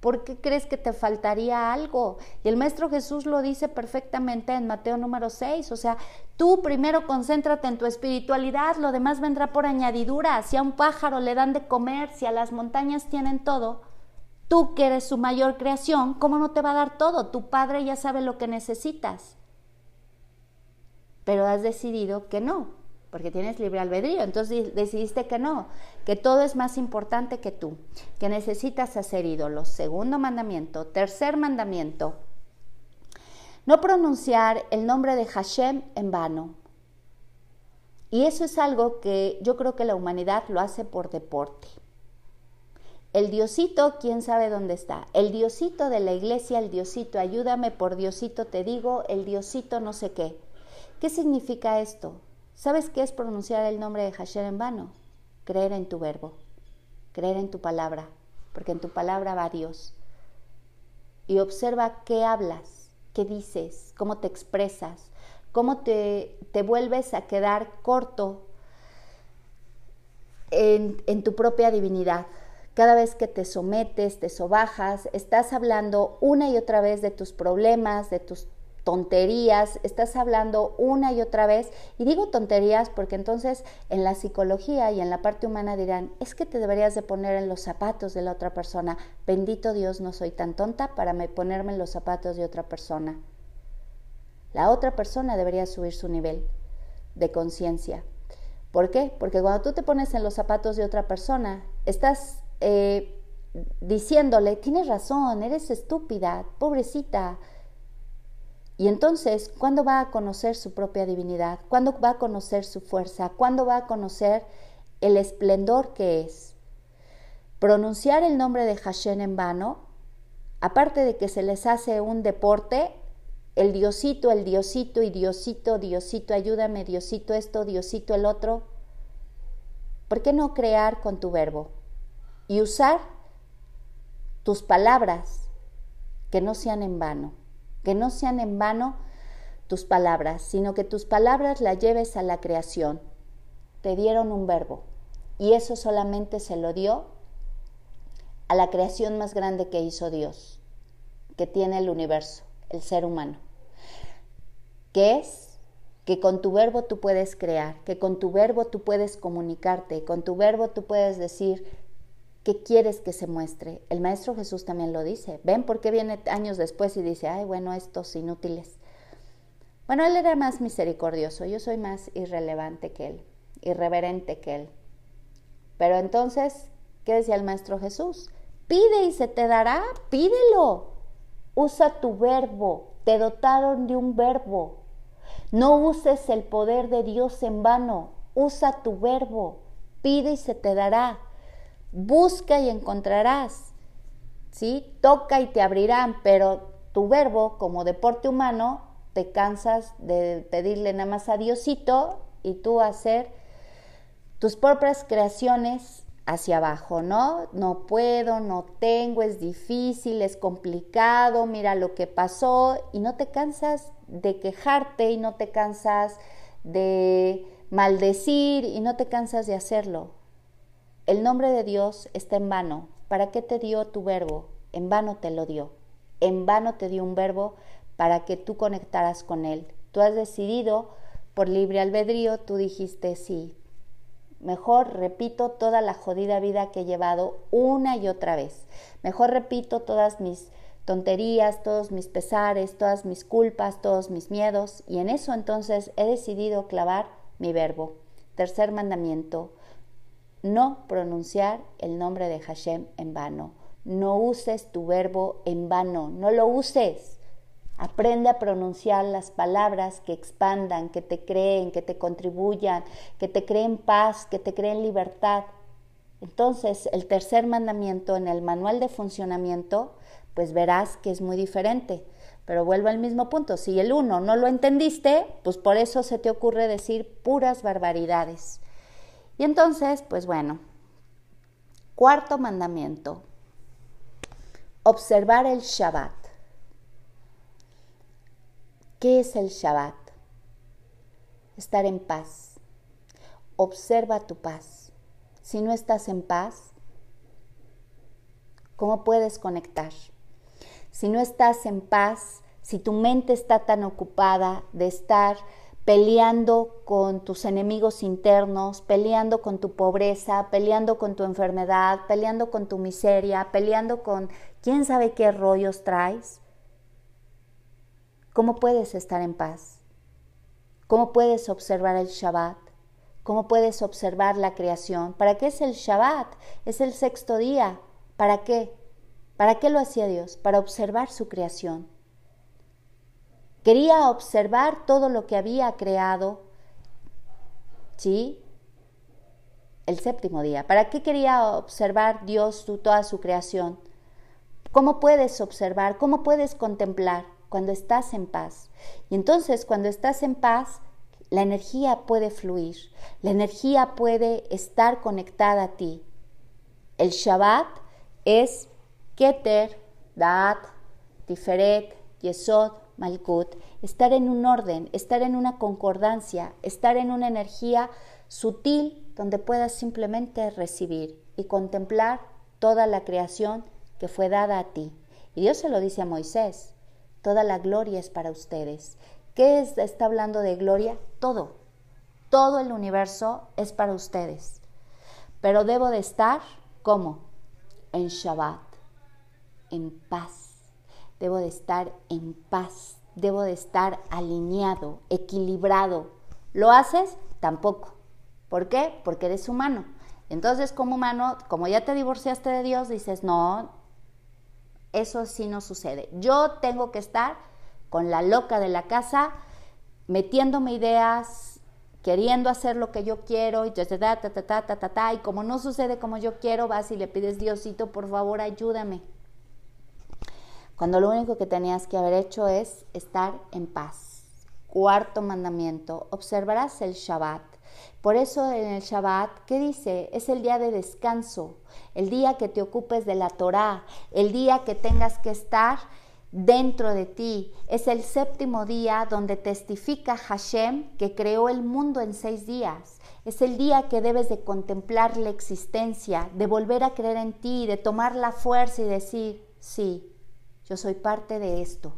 ¿Por qué crees que te faltaría algo? Y el Maestro Jesús lo dice perfectamente en Mateo número 6. O sea, tú primero concéntrate en tu espiritualidad, lo demás vendrá por añadidura. Si a un pájaro le dan de comer, si a las montañas tienen todo, tú que eres su mayor creación, ¿cómo no te va a dar todo? Tu Padre ya sabe lo que necesitas. Pero has decidido que no porque tienes libre albedrío. Entonces decidiste que no, que todo es más importante que tú, que necesitas hacer ídolos. Segundo mandamiento. Tercer mandamiento. No pronunciar el nombre de Hashem en vano. Y eso es algo que yo creo que la humanidad lo hace por deporte. El diosito, quién sabe dónde está. El diosito de la iglesia, el diosito, ayúdame por diosito, te digo, el diosito no sé qué. ¿Qué significa esto? ¿Sabes qué es pronunciar el nombre de Hashem en vano? Creer en tu verbo, creer en tu palabra, porque en tu palabra va Dios. Y observa qué hablas, qué dices, cómo te expresas, cómo te, te vuelves a quedar corto en, en tu propia divinidad. Cada vez que te sometes, te sobajas, estás hablando una y otra vez de tus problemas, de tus tonterías, estás hablando una y otra vez. Y digo tonterías porque entonces en la psicología y en la parte humana dirán, es que te deberías de poner en los zapatos de la otra persona. Bendito Dios, no soy tan tonta para ponerme en los zapatos de otra persona. La otra persona debería subir su nivel de conciencia. ¿Por qué? Porque cuando tú te pones en los zapatos de otra persona, estás eh, diciéndole, tienes razón, eres estúpida, pobrecita, y entonces, ¿cuándo va a conocer su propia divinidad? ¿Cuándo va a conocer su fuerza? ¿Cuándo va a conocer el esplendor que es? Pronunciar el nombre de Hashem en vano, aparte de que se les hace un deporte, el diosito, el diosito y diosito, diosito, ayúdame, diosito esto, diosito el otro. ¿Por qué no crear con tu verbo y usar tus palabras que no sean en vano? Que no sean en vano tus palabras, sino que tus palabras las lleves a la creación. Te dieron un verbo y eso solamente se lo dio a la creación más grande que hizo Dios, que tiene el universo, el ser humano, que es que con tu verbo tú puedes crear, que con tu verbo tú puedes comunicarte, con tu verbo tú puedes decir, ¿Qué quieres que se muestre? El Maestro Jesús también lo dice. ¿Ven por qué viene años después y dice, ay, bueno, estos inútiles? Bueno, él era más misericordioso, yo soy más irrelevante que él, irreverente que él. Pero entonces, ¿qué decía el Maestro Jesús? Pide y se te dará, pídelo. Usa tu verbo, te dotaron de un verbo. No uses el poder de Dios en vano, usa tu verbo, pide y se te dará busca y encontrarás, ¿sí? Toca y te abrirán, pero tu verbo como deporte humano te cansas de pedirle nada más a Diosito y tú hacer tus propias creaciones hacia abajo, ¿no? No puedo, no tengo, es difícil, es complicado, mira lo que pasó y no te cansas de quejarte y no te cansas de maldecir y no te cansas de hacerlo. El nombre de Dios está en vano. ¿Para qué te dio tu verbo? En vano te lo dio. En vano te dio un verbo para que tú conectaras con Él. Tú has decidido por libre albedrío, tú dijiste sí. Mejor repito toda la jodida vida que he llevado una y otra vez. Mejor repito todas mis tonterías, todos mis pesares, todas mis culpas, todos mis miedos, y en eso entonces he decidido clavar mi verbo. Tercer mandamiento, no pronunciar el nombre de Hashem en vano. No uses tu verbo en vano, no lo uses. Aprende a pronunciar las palabras que expandan, que te creen, que te contribuyan, que te creen paz, que te creen libertad. Entonces, el tercer mandamiento en el manual de funcionamiento pues verás que es muy diferente. Pero vuelvo al mismo punto, si el uno no lo entendiste, pues por eso se te ocurre decir puras barbaridades. Y entonces, pues bueno, cuarto mandamiento, observar el Shabbat. ¿Qué es el Shabbat? Estar en paz. Observa tu paz. Si no estás en paz, ¿cómo puedes conectar? si no estás en paz, si tu mente está tan ocupada de estar peleando con tus enemigos internos, peleando con tu pobreza, peleando con tu enfermedad, peleando con tu miseria, peleando con quién sabe qué rollos traes, ¿cómo puedes estar en paz? ¿Cómo puedes observar el Shabbat? ¿Cómo puedes observar la creación? ¿Para qué es el Shabbat? Es el sexto día. ¿Para qué? ¿Para qué lo hacía Dios? Para observar su creación. Quería observar todo lo que había creado, ¿sí? El séptimo día. ¿Para qué quería observar Dios toda su creación? ¿Cómo puedes observar? ¿Cómo puedes contemplar? Cuando estás en paz. Y entonces cuando estás en paz, la energía puede fluir, la energía puede estar conectada a ti. El Shabbat es Keter, Daat, Tiferet, Yesod, Malkut, estar en un orden, estar en una concordancia, estar en una energía sutil donde puedas simplemente recibir y contemplar toda la creación que fue dada a ti. Y Dios se lo dice a Moisés, toda la gloria es para ustedes. ¿Qué está hablando de gloria? Todo, todo el universo es para ustedes. Pero debo de estar, ¿cómo? En Shabbat en paz. Debo de estar en paz. Debo de estar alineado, equilibrado. ¿Lo haces? Tampoco. ¿Por qué? Porque eres humano. Entonces, como humano, como ya te divorciaste de Dios, dices, no, eso sí no sucede. Yo tengo que estar con la loca de la casa, metiéndome ideas, queriendo hacer lo que yo quiero, y ta, ta, ta, ta, ta, ta, ta, y como no sucede como yo quiero, vas y le pides, Diosito, por favor, ayúdame cuando lo único que tenías que haber hecho es estar en paz. Cuarto mandamiento, observarás el Shabbat. Por eso en el Shabbat, ¿qué dice? Es el día de descanso, el día que te ocupes de la Torá, el día que tengas que estar dentro de ti. Es el séptimo día donde testifica Hashem que creó el mundo en seis días. Es el día que debes de contemplar la existencia, de volver a creer en ti, de tomar la fuerza y decir, sí, yo soy parte de esto.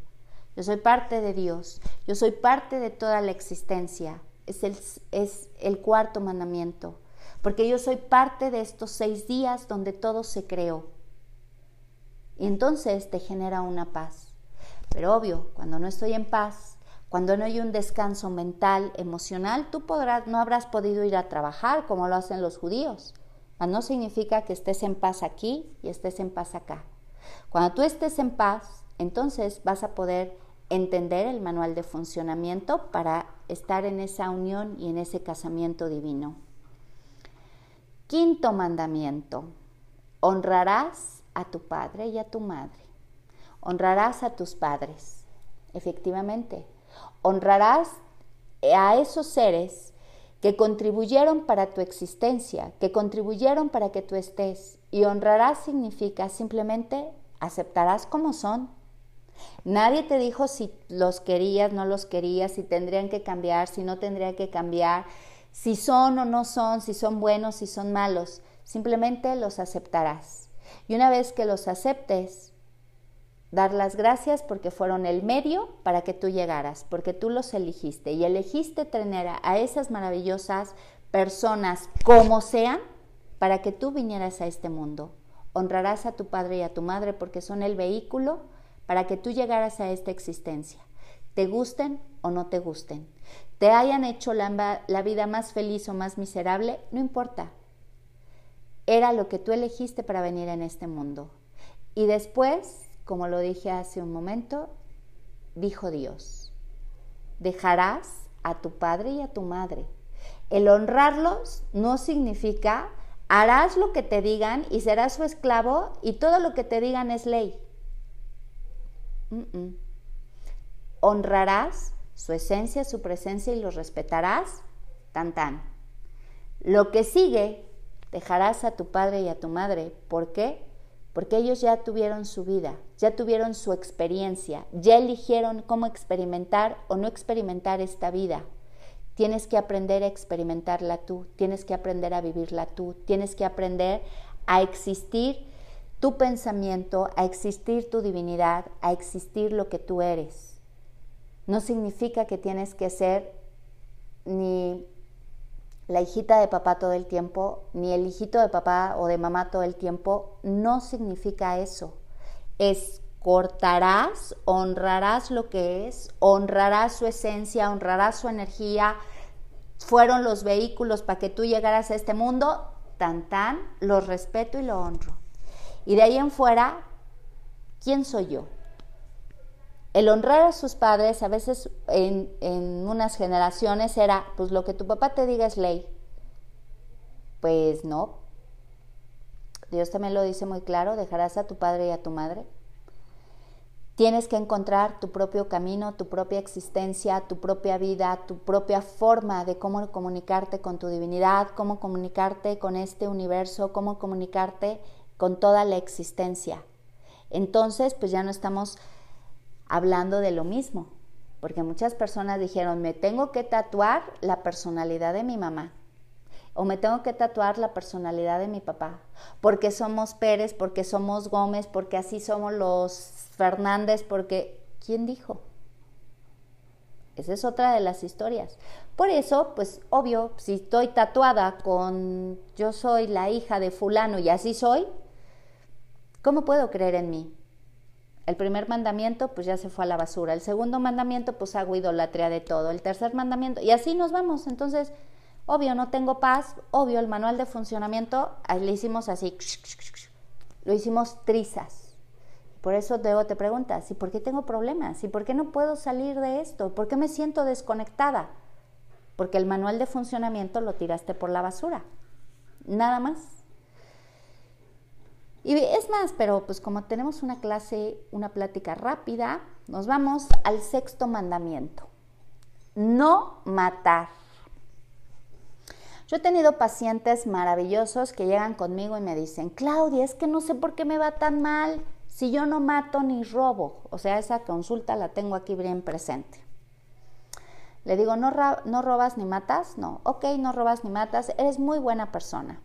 Yo soy parte de Dios. Yo soy parte de toda la existencia. Es el, cuarto mandamiento. Porque yo soy parte de estos seis días donde todo se creó. Y entonces te genera una paz. Pero obvio, cuando no estoy en paz, cuando no hay un descanso mental, emocional, tú podrás, no habrás podido ir a trabajar como lo hacen los judíos. no significa que estés en paz aquí y estés en paz acá. Cuando tú estés en paz, entonces vas a poder entender el manual de funcionamiento para estar en esa unión y en ese casamiento divino. Quinto mandamiento, honrarás a tu padre y a tu madre. Honrarás a tus padres, efectivamente. Honrarás a esos seres que contribuyeron para tu existencia, que contribuyeron para que tú estés. Y honrarás significa simplemente aceptarás como son. Nadie te dijo si los querías, no los querías, si tendrían que cambiar, si no tendrían que cambiar, si son o no son, si son buenos, si son malos. Simplemente los aceptarás. Y una vez que los aceptes, dar las gracias porque fueron el medio para que tú llegaras, porque tú los elegiste y elegiste tener a esas maravillosas personas como sean para que tú vinieras a este mundo. Honrarás a tu padre y a tu madre porque son el vehículo para que tú llegaras a esta existencia, te gusten o no te gusten, te hayan hecho la, vida más feliz o más miserable, no importa. Era lo que tú elegiste para venir en este mundo. Y después como lo dije hace un momento, dijo Dios, dejarás a tu padre y a tu madre. El honrarlos no significa harás lo que te digan y serás su esclavo y todo lo que te digan es ley. Honrarás su esencia, su presencia y los respetarás, tan tan. Lo que sigue, dejarás a tu padre y a tu madre. ¿Por qué? porque ellos ya tuvieron su vida, ya tuvieron su experiencia, ya eligieron cómo experimentar o no experimentar esta vida. Tienes que aprender a experimentarla tú, tienes que aprender a vivirla tú, tienes que aprender a existir tu pensamiento, a existir tu divinidad, a existir lo que tú eres. No significa que tienes que ser ni la hijita de papá todo el tiempo, ni el hijito de papá o de mamá todo el tiempo, no significa eso. Es cortarás, honrarás lo que es, honrarás su esencia, honrarás su energía. Fueron los vehículos para que tú llegaras a este mundo, tan tan, los respeto y lo honro. Y de ahí en fuera, ¿quién soy yo? el honrar a sus padres a veces en, unas generaciones era, pues lo que tu papá te diga es ley. Pues no. Dios también lo dice muy claro, dejarás a tu padre y a tu madre. Tienes que encontrar tu propio camino, tu propia existencia, tu propia vida, tu propia forma de cómo comunicarte con tu divinidad, cómo comunicarte con este universo, cómo comunicarte con toda la existencia. Entonces, pues ya no estamos hablando de lo mismo, porque muchas personas dijeron, me tengo que tatuar la personalidad de mi mamá o me tengo que tatuar la personalidad de mi papá, porque somos Pérez, porque somos Gómez, porque así somos los Fernández, porque ¿quién dijo? Esa es otra de las historias. Por eso, pues obvio, si estoy tatuada con yo soy la hija de fulano y así soy, ¿cómo puedo creer en mí? El primer mandamiento, pues ya se fue a la basura. El segundo mandamiento, pues hago idolatría de todo. El tercer mandamiento, y así nos vamos. Entonces, obvio, no tengo paz. Obvio, el manual de funcionamiento, le hicimos así, lo hicimos trizas. Por eso luego te preguntas, ¿y por qué tengo problemas? ¿Y por qué no puedo salir de esto? ¿Por qué me siento desconectada? Porque el manual de funcionamiento lo tiraste por la basura. Nada más. Y es más, pero pues como tenemos una clase, una plática rápida, nos vamos al sexto mandamiento. No matar. Yo he tenido pacientes maravillosos que llegan conmigo y me dicen, Claudia, es que no sé por qué me va tan mal si yo no mato ni robo. O sea, esa consulta la tengo aquí bien presente. Le digo, ¿no, no robas ni matas? No, ok, no robas ni matas, eres muy buena persona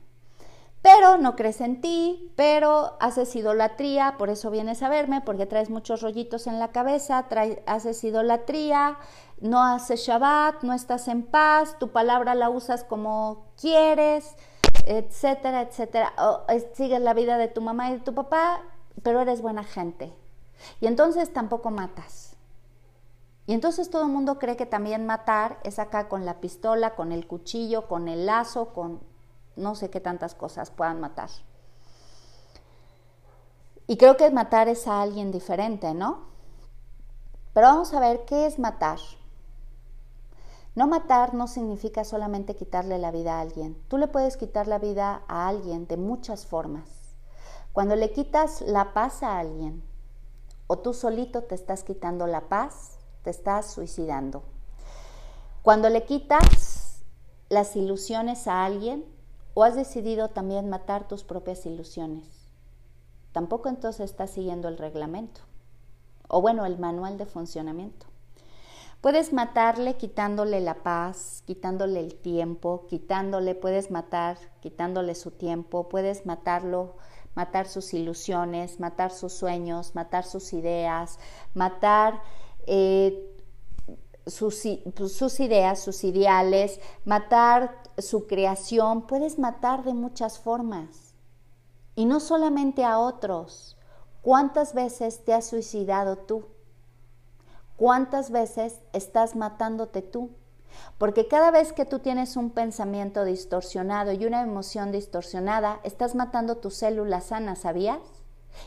pero no crees en ti, pero haces idolatría, por eso vienes a verme, porque traes muchos rollitos en la cabeza, haces idolatría, no haces Shabbat, no estás en paz, tu palabra la usas como quieres, etcétera, etcétera. sigues la vida de tu mamá y de tu papá, pero eres buena gente. Y entonces tampoco matas. Y entonces todo el mundo cree que también matar es acá con la pistola, con el cuchillo, con el lazo, con no sé qué tantas cosas puedan matar. Y creo que matar es a alguien diferente, ¿no? Pero vamos a ver qué es matar. No matar no significa solamente quitarle la vida a alguien. Tú le puedes quitar la vida a alguien de muchas formas. Cuando le quitas la paz a alguien, o tú solito te estás quitando la paz, te estás suicidando. Cuando le quitas las ilusiones a alguien o has decidido también matar tus propias ilusiones. Tampoco entonces estás siguiendo el reglamento o bueno, el manual de funcionamiento. Puedes matarle quitándole la paz, quitándole el tiempo, quitándole, puedes matar, quitándole su tiempo, puedes matarlo, matar sus ilusiones, matar sus sueños, matar sus ideas, matar eh, sus, sus ideas, sus ideales, matar su creación, puedes matar de muchas formas. Y no solamente a otros. ¿Cuántas veces te has suicidado tú? ¿Cuántas veces estás matándote tú? Porque cada vez que tú tienes un pensamiento distorsionado y una emoción distorsionada, estás matando tus células sanas, ¿sabías?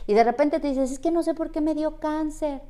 Y de repente te dices, es que no sé por qué me dio cáncer.